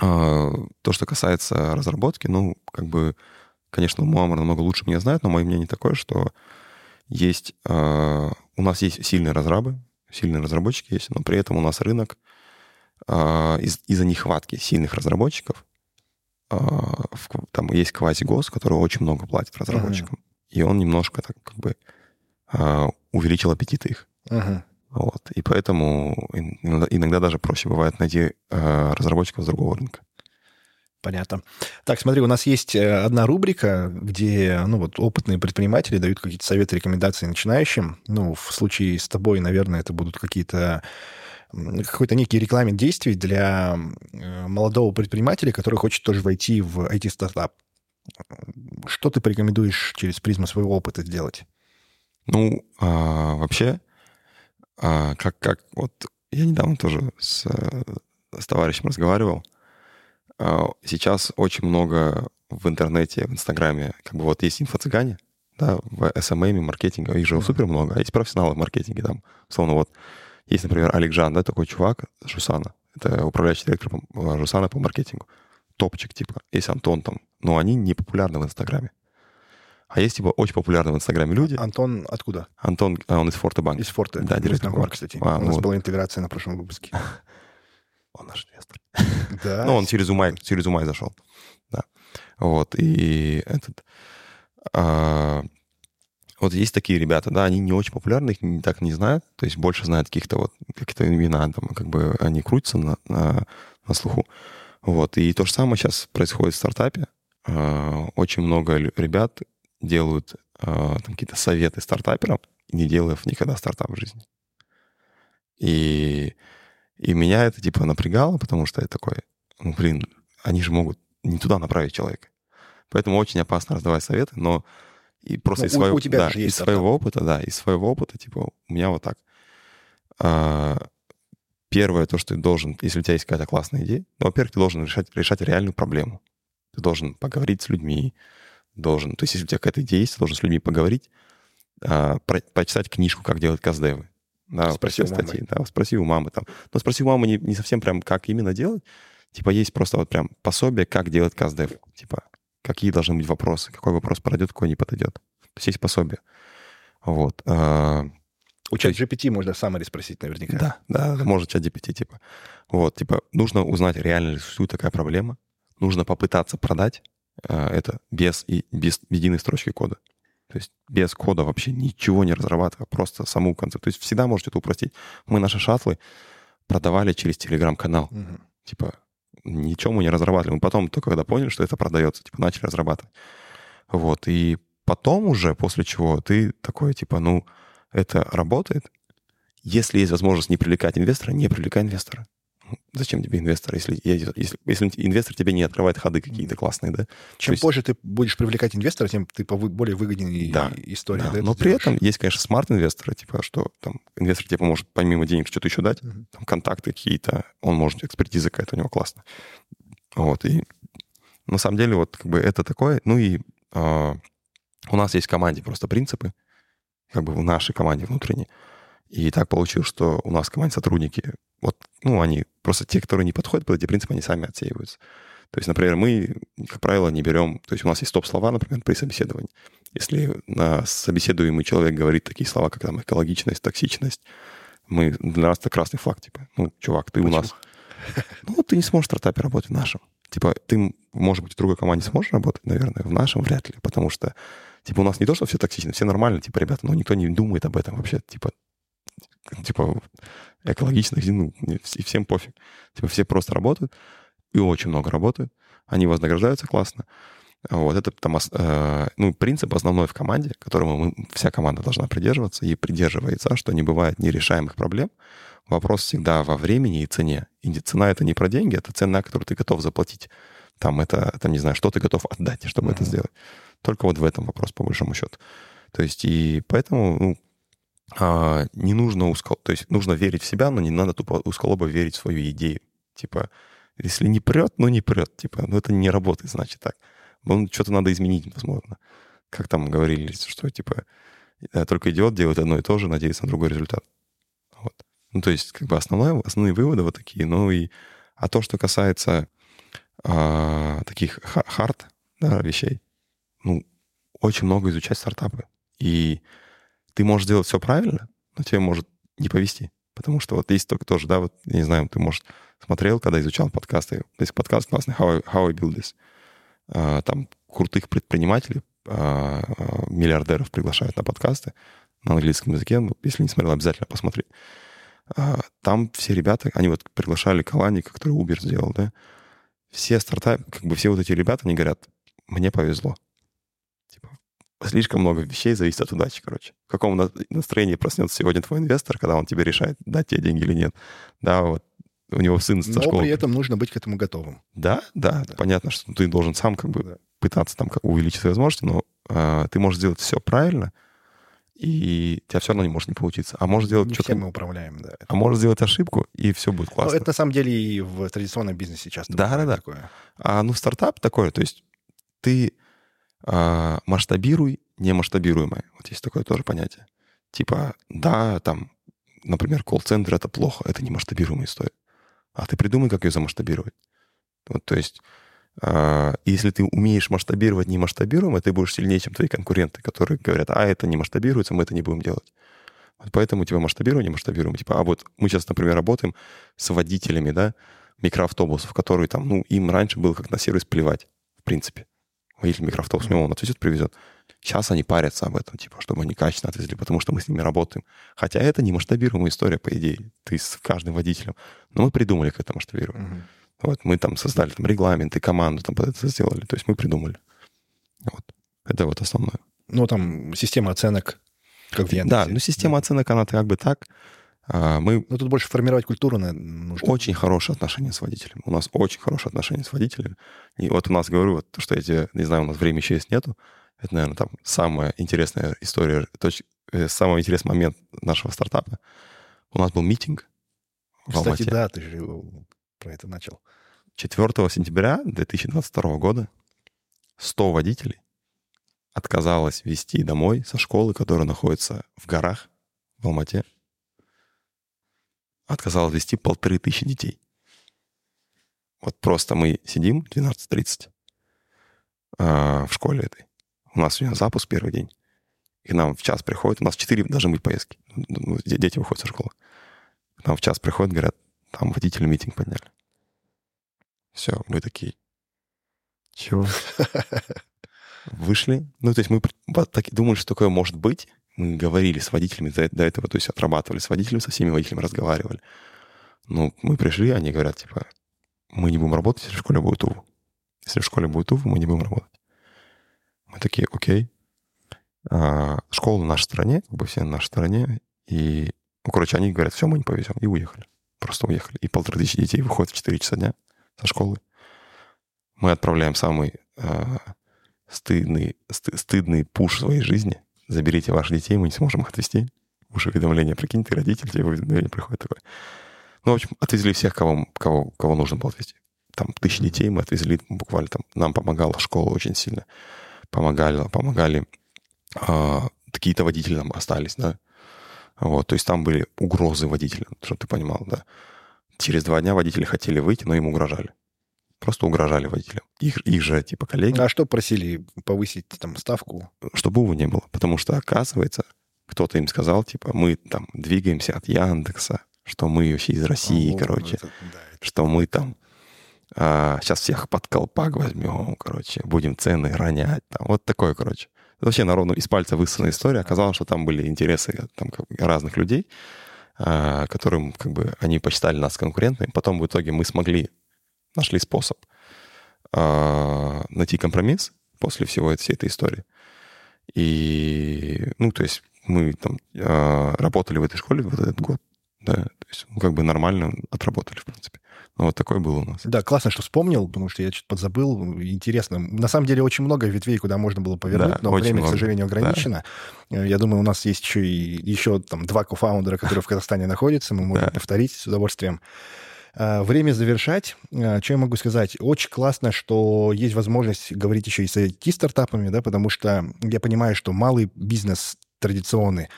а, то, что касается разработки, ну, как бы, конечно, Муаммар намного лучше меня знает, но мое мнение такое, что есть, а, у нас есть сильные разрабы, сильные разработчики есть, но при этом у нас рынок из- из-за нехватки сильных разработчиков, там есть квази-гос, который очень много платит разработчикам, uh-huh. и он немножко так как бы увеличил аппетиты их. Uh-huh. Вот. И поэтому иногда, иногда даже проще бывает найти э, разработчиков с другого рынка. Понятно. Так, смотри, у нас есть э, одна рубрика, где ну, вот, опытные предприниматели дают какие-то советы, рекомендации начинающим. Ну, в случае с тобой, наверное, это будут какие-то какой-то некий рекламен действий для э, молодого предпринимателя, который хочет тоже войти в IT-стартап. Что ты порекомендуешь через призму своего опыта сделать? Ну, а, вообще, а, как, как вот я недавно тоже с, с товарищем разговаривал. А, сейчас очень много в интернете, в Инстаграме, как бы вот есть инфо-цыгане, да, в SMM, маркетинге, их же mm-hmm. супер много, а есть профессионалы в маркетинге, там, условно, вот, есть, например, Олег Жан, да, такой чувак, Жусана, это управляющий директор Жусана по маркетингу, топчик, типа, есть Антон там, но они не популярны в Инстаграме. А есть, типа, очень популярные в Инстаграме люди. Антон откуда? Антон, а, он из Форта Банка. Из Форта. Да, директор банка. кстати. А, У нас вот. была интеграция на прошлом выпуске. Он наш инвестор. Да. Ну, он через Умай, через Умай зашел. Да. Вот, и этот... А, вот есть такие ребята, да, они не очень популярны, их не, так не знают, то есть больше знают каких-то вот какие-то имена, там, как бы они крутятся на, на, на слуху. Вот, и то же самое сейчас происходит в стартапе. Э, очень много ребят делают э, там, какие-то советы стартаперам, не делая никогда стартап в жизни. И, и меня это типа напрягало, потому что я такой, ну, блин, они же могут не туда направить человека. Поэтому очень опасно раздавать советы, но и просто ну, из, своего, у тебя да, же есть из своего опыта, да, из своего опыта, типа, у меня вот так. А, первое, то, что ты должен, если у тебя есть какая-то классная идея, ну, во-первых, ты должен решать, решать реальную проблему. Ты должен поговорить с людьми, должен, то есть если у тебя какая-то идея есть, ты должен с людьми поговорить, а, про, почитать книжку, как делать каздевы. Да, спроси у статьи, мамы. Да, спроси у мамы там. Но спроси у мамы не, не совсем прям, как именно делать. Типа есть просто вот прям пособие, как делать каздев. Типа какие должны быть вопросы, какой вопрос подойдет, какой не подойдет. То есть есть пособие. Вот. А, у чат GPT можно самое спросить наверняка. Да, да, может чат GPT, типа. Вот, типа, нужно узнать, реально ли существует такая проблема. Нужно попытаться продать э, это без, и, без единой строчки кода. То есть без кода вообще ничего не разрабатывая, просто саму концепцию. То есть всегда можете это упростить. Мы наши шатлы продавали через телеграм-канал. Угу. Типа, ничего мы не разрабатывали. Мы потом только когда поняли, что это продается, типа, начали разрабатывать. Вот, и потом уже, после чего ты такой, типа, ну, это работает. Если есть возможность не привлекать инвестора, не привлекай инвестора. Зачем тебе инвестор, если, если, если инвестор тебе не открывает ходы какие-то классные, да? Чем есть... позже ты будешь привлекать инвестора, тем ты более выгоднее да, история. Да. Да, Но при этом есть, конечно, смарт-инвесторы, типа, что там инвестор тебе может помимо денег что-то еще дать, uh-huh. там контакты какие-то, он может, экспертиза какая-то у него классно. Вот, и на самом деле вот как бы это такое, ну и э, у нас есть в команде просто принципы, как бы в нашей команде внутренней, и так получилось, что у нас в команде сотрудники, вот, ну, они просто те, которые не подходят под эти принципы, они сами отсеиваются. То есть, например, мы, как правило, не берем... То есть у нас есть топ-слова, например, при собеседовании. Если на собеседуемый человек говорит такие слова, как там экологичность, токсичность, мы, для нас это красный флаг, типа, ну, чувак, ты Почему? у нас... Ну, ты не сможешь в стартапе работать в нашем. Типа, ты, может быть, в другой команде сможешь работать, наверное, в нашем вряд ли, потому что, типа, у нас не то, что все токсично, все нормально, типа, ребята, но никто не думает об этом вообще, типа, типа, экологичных, ну, и всем пофиг. Типа, все просто работают, и очень много работают, они вознаграждаются классно. Вот это там, э, ну, принцип основной в команде, которому мы, вся команда должна придерживаться и придерживается, что не бывает нерешаемых проблем. Вопрос всегда во времени и цене. И цена — это не про деньги, это цена, которую ты готов заплатить. Там это, там, не знаю, что ты готов отдать, чтобы mm-hmm. это сделать. Только вот в этом вопрос, по большому счету. То есть, и поэтому, ну, а, не нужно узко... То есть нужно верить в себя, но не надо тупо узколобо верить в свою идею. Типа, если не прет, ну не прет. Типа, ну это не работает, значит так. Ну, что-то надо изменить, возможно. Как там говорили, что типа э, только идиот делает одно и то же, надеется на другой результат. Вот. Ну, то есть, как бы основное, основные выводы вот такие. Ну и... А то, что касается а, таких хард да, вещей, ну, очень много изучать стартапы. И ты можешь сделать все правильно, но тебе может не повести. Потому что вот есть только тоже, да, вот, я не знаю, ты, может, смотрел, когда изучал подкасты. Есть подкаст классный «How I, How I Build This». А, там крутых предпринимателей, а, миллиардеров приглашают на подкасты на английском языке. Ну, если не смотрел, обязательно посмотри. А, там все ребята, они вот приглашали Каланика, который Uber сделал, да. Все стартапы, как бы все вот эти ребята, они говорят, мне повезло слишком много вещей зависит от удачи, короче. В каком настроении проснется сегодня твой инвестор, когда он тебе решает, дать тебе деньги или нет. Да, вот у него сын со Но школы. при этом нужно быть к этому готовым. Да, да, да. понятно, что ты должен сам как бы да. пытаться там увеличить свои возможности, но э, ты можешь сделать все правильно, и тебя все равно не может не получиться. А может сделать что-то... мы управляем, да. А может сделать ошибку, и все будет классно. Но это на самом деле и в традиционном бизнесе часто да, да, да. такое. А ну стартап такое, то есть ты а, масштабируй немасштабируемое. Вот есть такое тоже понятие. Типа, да, там, например, колл-центр — это плохо, это не масштабируемая история. А ты придумай, как ее замасштабировать. Вот, то есть, э, если ты умеешь масштабировать немасштабируемое, ты будешь сильнее, чем твои конкуренты, которые говорят, а, это не масштабируется, мы это не будем делать. Вот поэтому типа не масштабируем. Типа, а вот мы сейчас, например, работаем с водителями, да, микроавтобусов, которые там, ну, им раньше было как на сервис плевать, в принципе водитель микроавтобус, mm-hmm. он отвезет, привезет. Сейчас они парятся об этом, типа, чтобы они качественно отвезли, потому что мы с ними работаем. Хотя это не масштабируемая история, по идее. Ты с каждым водителем. Но мы придумали, как это масштабировать. Мгм. Вот, мы там создали там регламент и команду там под это сделали. То есть мы придумали. Вот. Это вот основное. Ну, там система оценок, как в Яндексе. Да, ну система оценок, она как бы так. А, Мы Ну, тут больше формировать культуру нужно. очень хорошие отношения с водителем. У нас очень хорошие отношения с водителем. И вот у нас, говорю, вот, то, что я тебе, не знаю, у нас времени еще есть нету. Это, наверное, там самая интересная история, точ- э, самый интересный момент нашего стартапа. У нас был митинг в Кстати, Алмате. да, ты же про это начал. 4 сентября 2022 года 100 водителей отказалось везти домой со школы, которая находится в горах в Алмате. Отказалось везти полторы тысячи детей. Вот просто мы сидим в 12.30 а, в школе этой. У нас сегодня запуск первый день. И к нам в час приходит, у нас четыре должны быть поездки. Ну, де- Дети выходят со школы. К нам в час приходят, говорят, там водители митинг подняли. Все, мы такие, чего? Вышли. Ну, то есть мы так думали, что такое может быть. Мы говорили с водителями до, этого, то есть отрабатывали с водителями, со всеми водителями разговаривали. Ну, мы пришли, они говорят, типа, мы не будем работать, если в школе будет УВУ. Если в школе будет УВУ, мы не будем работать. Мы такие, окей. А, школа на нашей стороне, как бы все на нашей стороне. И, ну, короче, они говорят, все, мы не повезем. И уехали. Просто уехали. И полторы тысячи детей выходят в 4 часа дня со школы. Мы отправляем самый а, стыдный, сты- стыдный пуш в своей жизни. Заберите ваших детей, мы не сможем их отвезти. Уж уведомление, прикинь, ты родитель, тебе уведомление приходит такое. Ну, в общем, отвезли всех, кого, кого, кого нужно было отвезти. Там тысячи детей мы отвезли буквально там. Нам помогала школа очень сильно. Помогали, помогали. а, какие-то водители там остались, да. Вот, то есть там были угрозы водителям, чтобы ты понимал, да. Через два дня водители хотели выйти, но им угрожали. Просто угрожали водителям. Их, их же, типа, коллеги. А что просили повысить там ставку? чтобы его не было. Потому что, оказывается, кто-то им сказал, типа, мы там двигаемся от Яндекса, что мы вообще из России, О, вот короче, это, да, это- что мы там сейчас всех под колпак возьмем, короче, будем цены ронять. Там, вот такое, короче. Это вообще на ровном из пальца высосанная история. Оказалось, что там были интересы там, как разных людей, а, которым как бы они посчитали нас конкурентами. Потом в итоге мы смогли, нашли способ а, найти компромисс после всего всей этой истории. И, ну, то есть мы там а, работали в этой школе вот этот год, да, то есть, ну, как бы нормально отработали, в принципе. Ну, вот такой был у нас. Да, классно, что вспомнил, потому что я что-то подзабыл. Интересно. На самом деле очень много ветвей, куда можно было повернуть, Да, но время, много. к сожалению, ограничено. Э, Я думаю, у нас есть еще и еще там два кофаундера, которые в Казахстане находятся. Мы можем Да. повторить с удовольствием. А, Время завершать. А, Что я могу сказать? Очень классно, что есть возможность говорить еще и с IT-стартапами, да, потому что я понимаю, что малый бизнес традиционный,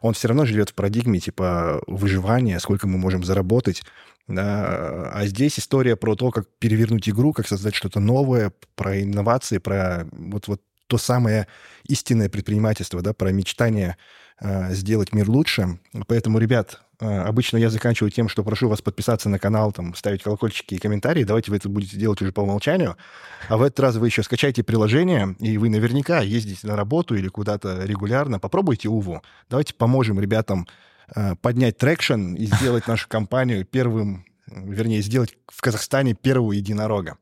он все равно живет в парадигме типа выживания, сколько мы можем заработать. Да. А здесь история про то, как перевернуть игру, как создать что-то новое, про инновации, про вот, вот то самое истинное предпринимательство, да, про мечтание э, сделать мир лучше. Поэтому, ребят, э, обычно я заканчиваю тем, что прошу вас подписаться на канал, там, ставить колокольчики и комментарии. Давайте вы это будете делать уже по умолчанию. А в этот раз вы еще скачайте приложение, и вы наверняка ездите на работу или куда-то регулярно. Попробуйте UvU. Давайте поможем ребятам э, поднять traction и сделать нашу компанию первым, вернее, сделать в Казахстане первого единорога.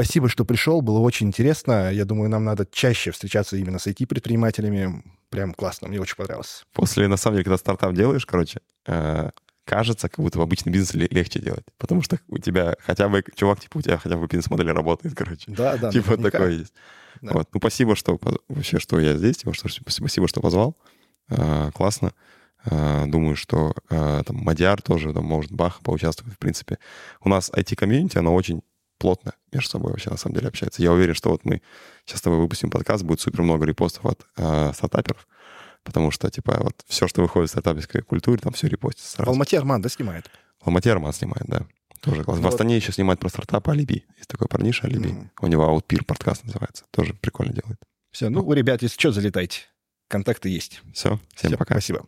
Спасибо, что пришел, было очень интересно. Я думаю, нам надо чаще встречаться именно с IT-предпринимателями. Прям классно, мне очень понравилось. После, на самом деле, когда стартап делаешь, короче, э, кажется, как будто в обычный бизнес ле- легче делать. Потому что у тебя хотя бы, чувак, типа, у тебя хотя бы бизнес-модель работает, короче. Да, да. типа наверняка. такое есть. Да. Вот. Ну, спасибо, что вообще, что я здесь, типа, что, спасибо, что позвал. Э, классно. Э, думаю, что там Мадиар тоже там, может Бах поучаствовать, в принципе. У нас IT-комьюнити, оно очень плотно между собой вообще на самом деле общается. Я уверен, что вот мы сейчас с тобой выпустим подкаст, будет супер много репостов от э, стартаперов, потому что, типа, вот все, что выходит в стартаперской культуре, там все репостится В сразу. Алмате Арман, да, снимает? В Алмате Арман снимает, да. Тоже классно. Ну в вот. Астане еще снимает про стартапы Алиби. Есть такой парниша Алиби. Мгм. У него Outpeer подкаст называется. Тоже прикольно делает. Все, ну, ребят, если что, залетайте. Контакты есть. Все, всем Всё, пока. Спасибо.